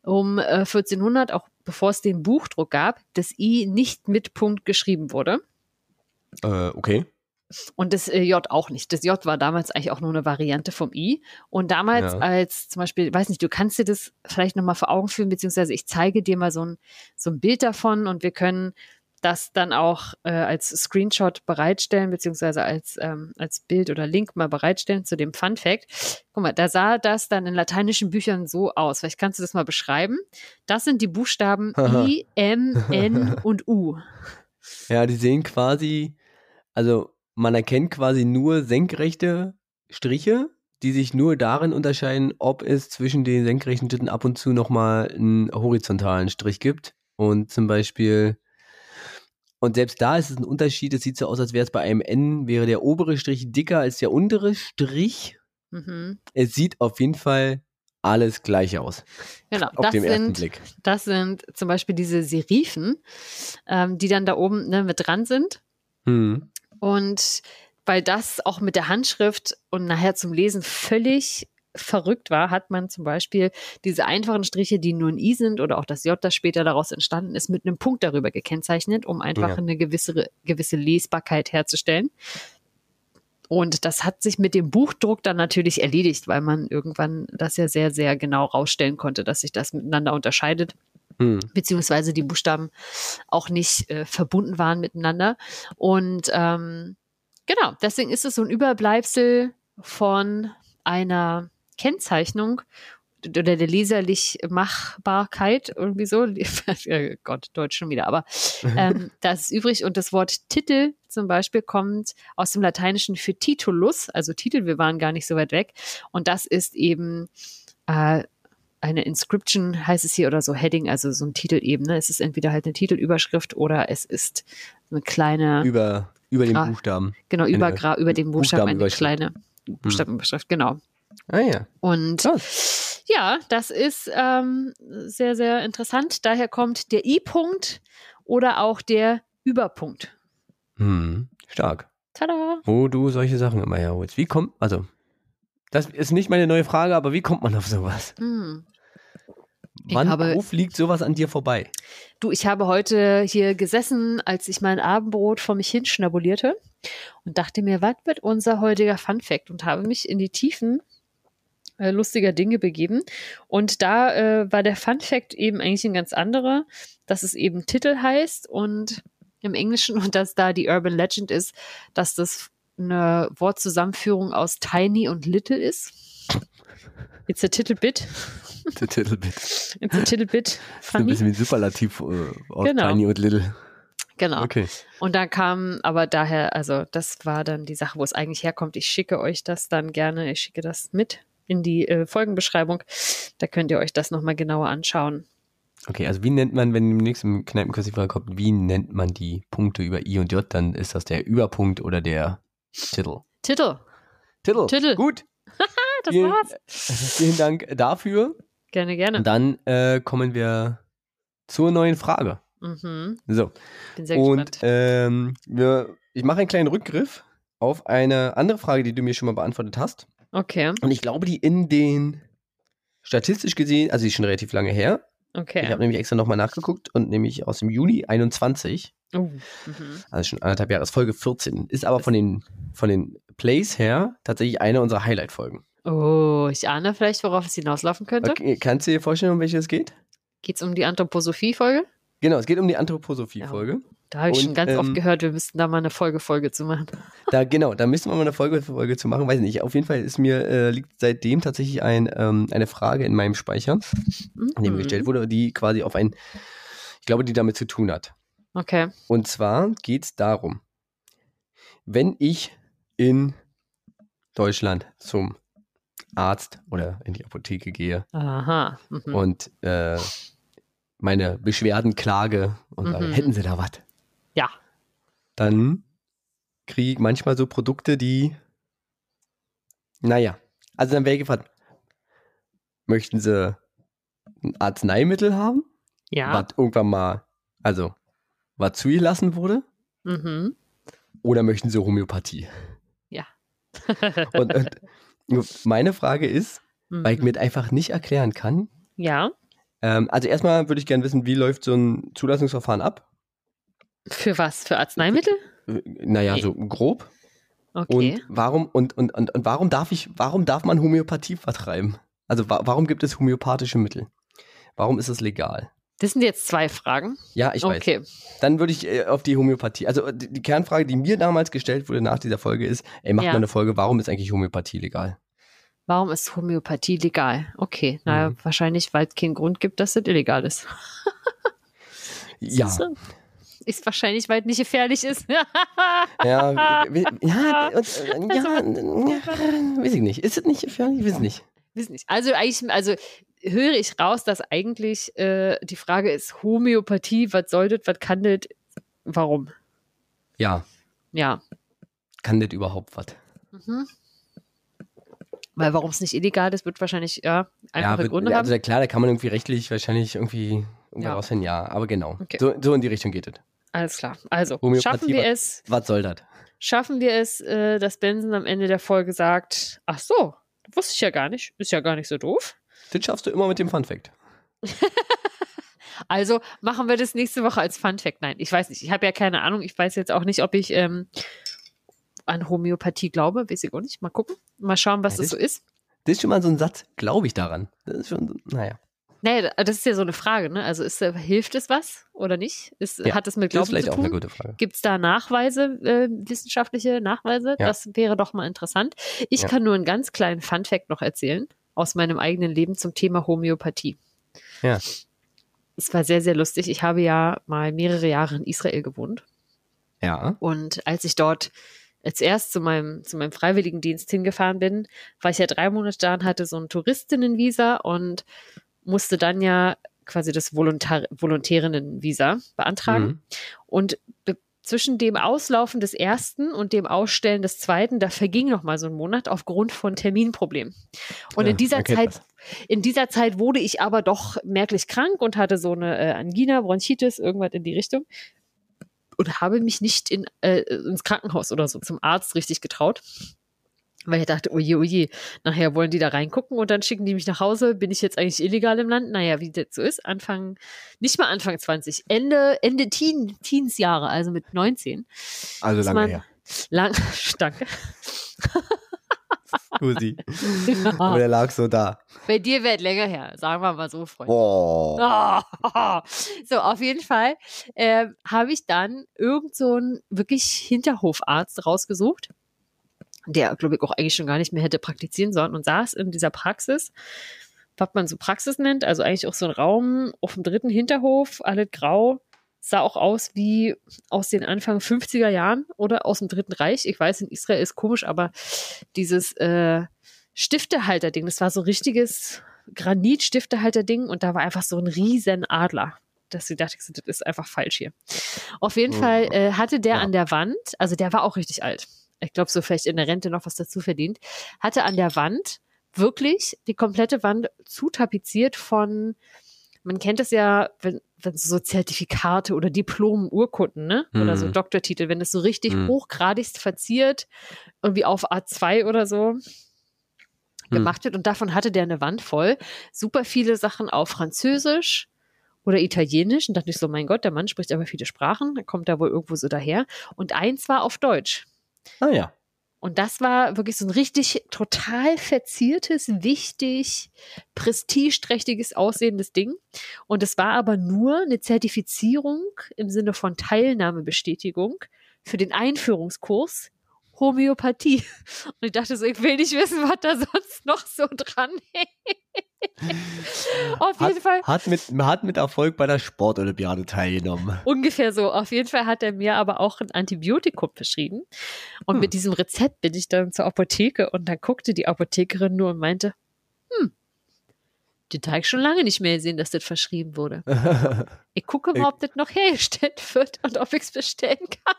um äh, 1400, auch bevor es den Buchdruck gab, das I nicht mit Punkt geschrieben wurde. Äh, okay. Und das äh, J auch nicht. Das J war damals eigentlich auch nur eine Variante vom I. Und damals Ja. als zum Beispiel, weiß nicht, du kannst dir das vielleicht nochmal vor Augen führen, beziehungsweise ich zeige dir mal so ein, so ein Bild davon und wir können das dann auch äh, als Screenshot bereitstellen, beziehungsweise als, ähm, als Bild oder Link mal bereitstellen zu dem Fun Fact. Guck mal, da sah das dann in lateinischen Büchern so aus. Vielleicht kannst du das mal beschreiben. Das sind die Buchstaben I, M, N [laughs] und U. Ja, die sehen quasi, also man erkennt quasi nur senkrechte Striche, die sich nur darin unterscheiden, ob es zwischen den senkrechten Schritten ab und zu nochmal einen horizontalen Strich gibt. Und zum Beispiel, und selbst da ist es ein Unterschied, es sieht so aus, als wäre es bei einem N, wäre der obere Strich dicker als der untere Strich. Mhm. Es sieht auf jeden Fall alles gleich aus. Genau, Auf das dem ersten sind, Blick. das sind zum Beispiel diese Serifen, ähm, die dann da oben ne, mit dran sind. Hm. Und weil das auch mit der Handschrift und nachher zum Lesen völlig verrückt war, hat man zum Beispiel diese einfachen Striche, die nur ein I sind oder auch das J, das später daraus entstanden ist, mit einem Punkt darüber gekennzeichnet, um einfach Ja. eine gewisse, gewisse Lesbarkeit herzustellen. Und das hat sich mit dem Buchdruck dann natürlich erledigt, weil man irgendwann das ja sehr, sehr genau rausstellen konnte, dass sich das miteinander unterscheidet Hm. beziehungsweise die Buchstaben auch nicht äh, verbunden waren miteinander. Und ähm, genau, deswegen ist es so ein Überbleibsel von einer Kennzeichnung oder der leserlich Machbarkeit, irgendwie so. [laughs] Gott, Deutsch schon wieder, aber ähm, das ist übrig. Und das Wort Titel zum Beispiel kommt aus dem Lateinischen für Titulus, also Titel, wir waren gar nicht so weit weg. Und das ist eben äh, eine Inscription, heißt es hier, oder so Heading, also so ein Titel eben. Ne? Es ist entweder halt eine Titelüberschrift oder es ist eine kleine, Über, über den. Buchstaben. genau, über, eine über den Buchstaben eine Buchstabenüberschrift. kleine Buchstabenüberschrift, genau. Ah ja. Und Krass. ja, das ist ähm, sehr, sehr interessant. Daher kommt der I-Punkt oder auch der Überpunkt. Hm. Stark. Tada! Wo du solche Sachen immer herholst. Wie kommt, also, das ist nicht meine neue Frage, aber wie kommt man auf sowas? Hm. Wann, habe- fliegt sowas an dir vorbei? Du, ich habe heute hier gesessen, als ich mein Abendbrot vor mich hin schnabulierte und dachte mir, was wird unser heutiger Fun Fact? Und habe mich in die Tiefen äh, lustiger Dinge begeben. Und da äh, war der Fun Fact eben eigentlich ein ganz anderer, dass es eben Titel heißt und im Englischen [laughs] und dass da die Urban Legend ist, dass das eine Wortzusammenführung aus Tiny und Little ist. It's a little bit. Der Titelbit. It's a little bit [laughs] So ein funny. bisschen wie ein Superlativ äh, aus Genau. Tiny und Little. Genau. Okay. Und dann kam aber daher, also das war dann die Sache, wo es eigentlich herkommt. Ich schicke euch das dann gerne, ich schicke das mit in die äh, Folgenbeschreibung. Da könnt ihr euch das nochmal genauer anschauen. Okay, also wie nennt man, wenn im nächsten Kneipenkurs die Frage kommt, wie nennt man die Punkte über I und J, dann ist das der Überpunkt oder der Titel. Titel, Titel. Titel. Gut. [laughs] das Vielen, war's. [laughs] vielen Dank dafür. Gerne, gerne. Und dann äh, kommen wir zur neuen Frage. Mhm. So. Bin sehr Und gespannt. ähm, wir, ich mache einen kleinen Rückgriff auf eine andere Frage, die du mir schon mal beantwortet hast. Okay, Und ich glaube, die in den statistisch gesehen, also die ist schon relativ lange her. Ich okay. habe nämlich extra nochmal nachgeguckt und nämlich aus dem Juli 21, Oh. Mhm. also schon anderthalb Jahre, ist Folge 14, ist aber von den, von den Plays her tatsächlich eine unserer Highlight-Folgen. Oh, ich ahne vielleicht, worauf es hinauslaufen könnte. Okay, kannst du dir vorstellen, um welche es geht? Geht's um die Anthroposophie-Folge? Genau, es geht um die Anthroposophie-Folge. Da habe ich Und, schon ganz ähm, oft gehört, wir müssten da mal eine Folge-Folge zu machen. [laughs] Da, genau, da müssen wir mal eine Folge, Folge zu machen, weiß nicht. Auf jeden Fall ist mir, äh, liegt seitdem tatsächlich ein, ähm, eine Frage in meinem Speicher, die mir Mhm. gestellt wurde, die quasi auf ein, ich glaube, die damit zu tun hat. Okay. Und zwar geht es darum, wenn ich in Deutschland zum Arzt oder in die Apotheke gehe Aha. Mhm. und äh, meine Beschwerden klage und sage, Mhm. hätten Sie da was? Ja. Dann kriege ich manchmal so Produkte, die, naja, also dann wäre ich gefragt, möchten Sie ein Arzneimittel haben, Ja. was irgendwann mal, also, was zugelassen wurde? Mhm. Oder möchten Sie Homöopathie? Ja. Und, und meine Frage ist, weil ich Mhm. mir das einfach nicht erklären kann. Ja. Ähm, also erstmal würde ich gerne wissen, wie läuft so ein Zulassungsverfahren ab? Für was? Für Arzneimittel? Äh, Naja, Nee. so grob. Okay. Und warum und, und, und, und warum darf ich, warum darf man Homöopathie vertreiben? Also wa warum gibt es homöopathische Mittel? Warum ist es legal? Das sind jetzt zwei Fragen. Ja, ich weiß. Okay. Dann würde ich äh, auf die Homöopathie. Also die, die Kernfrage, die mir damals gestellt wurde nach dieser Folge ist, ey, mach Ja. mal eine Folge, warum ist eigentlich Homöopathie legal? Warum ist Homöopathie legal? Okay, naja, Mhm. wahrscheinlich, weil es keinen Grund gibt, dass es illegal ist. [laughs] Ja. Ist wahrscheinlich, weil es nicht gefährlich ist. [laughs] Ja, ja, [laughs] äh, ja, äh, weiß ich nicht. Ist es nicht gefährlich? Ich weiß nicht. Wissen nicht. Also eigentlich, also höre ich raus, dass eigentlich äh, die Frage ist Homöopathie, was soll das, was kann das, warum? Ja, Ja. kann das überhaupt was? Mhm. Weil warum es nicht illegal ist, wird wahrscheinlich ja Ja, einfache wird, Gründe also haben. klar, da kann man irgendwie rechtlich wahrscheinlich irgendwie Ja. rausfinden, ja, aber genau. Okay. So, so in die Richtung geht es. Alles klar. Also schaffen wir es, Was soll das? schaffen wir es, äh, dass Benson am Ende der Folge sagt, ach so, wusste ich ja gar nicht, ist ja gar nicht so doof. Das schaffst du immer mit dem Fun Fact. [laughs] Also machen wir das nächste Woche als Fun Fact. Nein, ich weiß nicht. Ich habe ja keine Ahnung. Ich weiß jetzt auch nicht, ob ich ähm, an Homöopathie glaube. Weiß ich auch nicht. Mal gucken. Mal schauen, was Ja, das so das- ist. Das ist schon mal so ein Satz, glaube ich daran. Das ist schon, so- naja. Naja, das ist ja so eine Frage. Ne? Also ist, äh, hilft es was oder nicht? Ist, Ja, hat es mit Das Glauben ist vielleicht zu auch eine tun? gute Frage. Gibt es da Nachweise, äh, wissenschaftliche Nachweise? Ja. Das wäre doch mal interessant. Ich Ja. kann nur einen ganz kleinen Fun-Fact noch erzählen aus meinem eigenen Leben zum Thema Homöopathie. Ja. Es war sehr, sehr lustig. Ich habe ja mal mehrere Jahre in Israel gewohnt. Ja. Und als ich dort als erst zu meinem, zu meinem Freiwilligendienst hingefahren bin, war ich ja drei Monate da und hatte so ein Touristinnenvisa und musste dann ja quasi das Volontar Volontärinnenvisa beantragen. Mhm. Und zwischen dem Auslaufen des ersten und dem Ausstellen des zweiten, da verging noch mal so ein Monat aufgrund von Terminproblemen. Und Ja, in dieser Zeit, das. in dieser Zeit wurde ich aber doch merklich krank und hatte so eine äh, Angina, Bronchitis, irgendwas in die Richtung. Und habe mich nicht in, äh, ins Krankenhaus oder so zum Arzt richtig getraut. Weil ich dachte, oje, oje, nachher wollen die da reingucken und dann schicken die mich nach Hause. Bin ich jetzt eigentlich illegal im Land? Naja, wie das so ist, Anfang, nicht mal Anfang 20, Ende, Ende Teen, Teensjahre, also mit 19. Also lange man- her. Lang, [laughs] danke. [laughs] Gusi. Aber der lag so da. Bei dir wäre es länger her, sagen wir mal so, Freunde. Oh. Ah, [laughs] So, auf jeden Fall äh, habe ich dann irgend so einen wirklich Hinterhofarzt rausgesucht, der, glaube ich, auch eigentlich schon gar nicht mehr hätte praktizieren sollen und saß in dieser Praxis, was man so Praxis nennt, also eigentlich auch so ein Raum auf dem dritten Hinterhof, alles grau, sah auch aus wie aus den Anfang 50er Jahren oder aus dem Dritten Reich. Ich weiß, in Israel ist komisch, aber dieses äh, Stiftehalter-Ding, das war so richtiges Granit-Stiftehalter-Ding und da war einfach so ein riesen Adler. Dass sie dachte, das ist einfach falsch hier. Auf jeden Mhm. Fall äh, hatte der Ja. an der Wand, also der war auch richtig alt. Ich glaube, so vielleicht in der Rente noch was dazu verdient, hatte an der Wand wirklich die komplette Wand zutapeziert von, man kennt es ja, wenn, wenn so Zertifikate oder Diplomen, Urkunden, ne? Oder so Mhm. Doktortitel, wenn es so richtig Mhm. hochgradigst verziert, irgendwie auf A2 oder so Mhm. gemacht wird. Und davon hatte der eine Wand voll. Super viele Sachen auf Französisch oder Italienisch. Und dachte ich so, mein Gott, der Mann spricht aber viele Sprachen. Kommt da wohl irgendwo so daher. Und eins war auf Deutsch. Ah ja. Und das war wirklich so ein richtig total verziertes, wichtig, prestigeträchtiges aussehendes Ding. Und es war aber nur eine Zertifizierung im Sinne von Teilnahmebestätigung für den Einführungskurs Homöopathie. Und ich dachte so, ich will nicht wissen, was da sonst noch so dran hängt. [laughs] Auf jeden Hat, Fall hat, mit, hat mit Erfolg bei der Sportolympiade teilgenommen. Ungefähr so. Auf jeden Fall hat er mir aber auch ein Antibiotikum verschrieben. Und Hm. mit diesem Rezept bin ich dann zur Apotheke und dann guckte die Apothekerin nur und meinte, hm, den Teig schon lange nicht mehr gesehen, dass das verschrieben wurde. [laughs] Ich gucke mal, ob das noch hergestellt wird und ob ich es bestellen kann.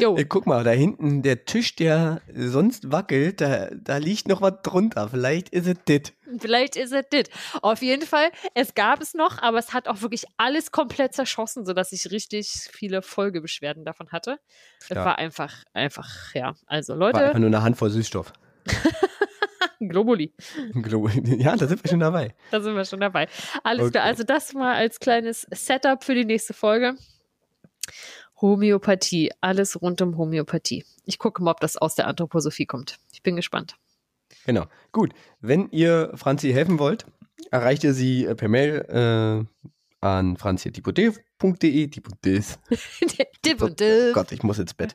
Jo, guck mal, da hinten, der Tisch, der sonst wackelt, da, da liegt noch was drunter. Vielleicht ist es dit. vielleicht ist es das. Auf jeden Fall, es gab es noch, aber es hat auch wirklich alles komplett zerschossen, sodass ich richtig viele Folgebeschwerden davon hatte. Es Ja. war einfach, einfach, ja. Also War Leute, einfach nur eine Handvoll Süßstoff. [laughs] Globuli. Ja, da sind wir schon dabei. Da sind wir schon dabei. Alles Okay. klar. Also das mal als kleines Setup für die nächste Folge. Homöopathie. Alles rund um Homöopathie. Ich gucke mal, ob das aus der Anthroposophie kommt. Ich bin gespannt. Genau. Gut. Wenn ihr Franzi helfen wollt, erreicht ihr sie äh, per Mail äh, an und [laughs] Oh. Gott, ich muss ins Bett.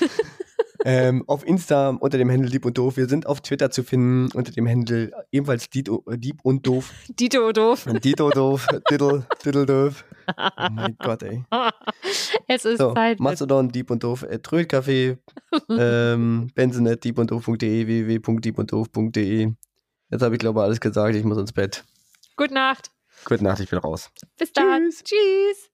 [laughs] ähm, auf Insta unter dem Handel Dieb und Doof. Wir sind auf Twitter zu finden unter dem Handel ebenfalls Dito, äh, Dieb und Doof. Dito doof. Dito Doof, Diddle, Diddle Doof. Oh mein Gott, ey. [laughs] es ist So, Zeit. Mastodon, Dieb und Doof, äh, Trödcafé, ähm, Benzenet, Dieb und Doof.de, www.diebunddoof.de. Jetzt habe ich glaube alles gesagt, ich muss ins Bett. Gute Nacht. Gute Nacht, ich bin raus. Bis dann. Tschüss. Tschüss.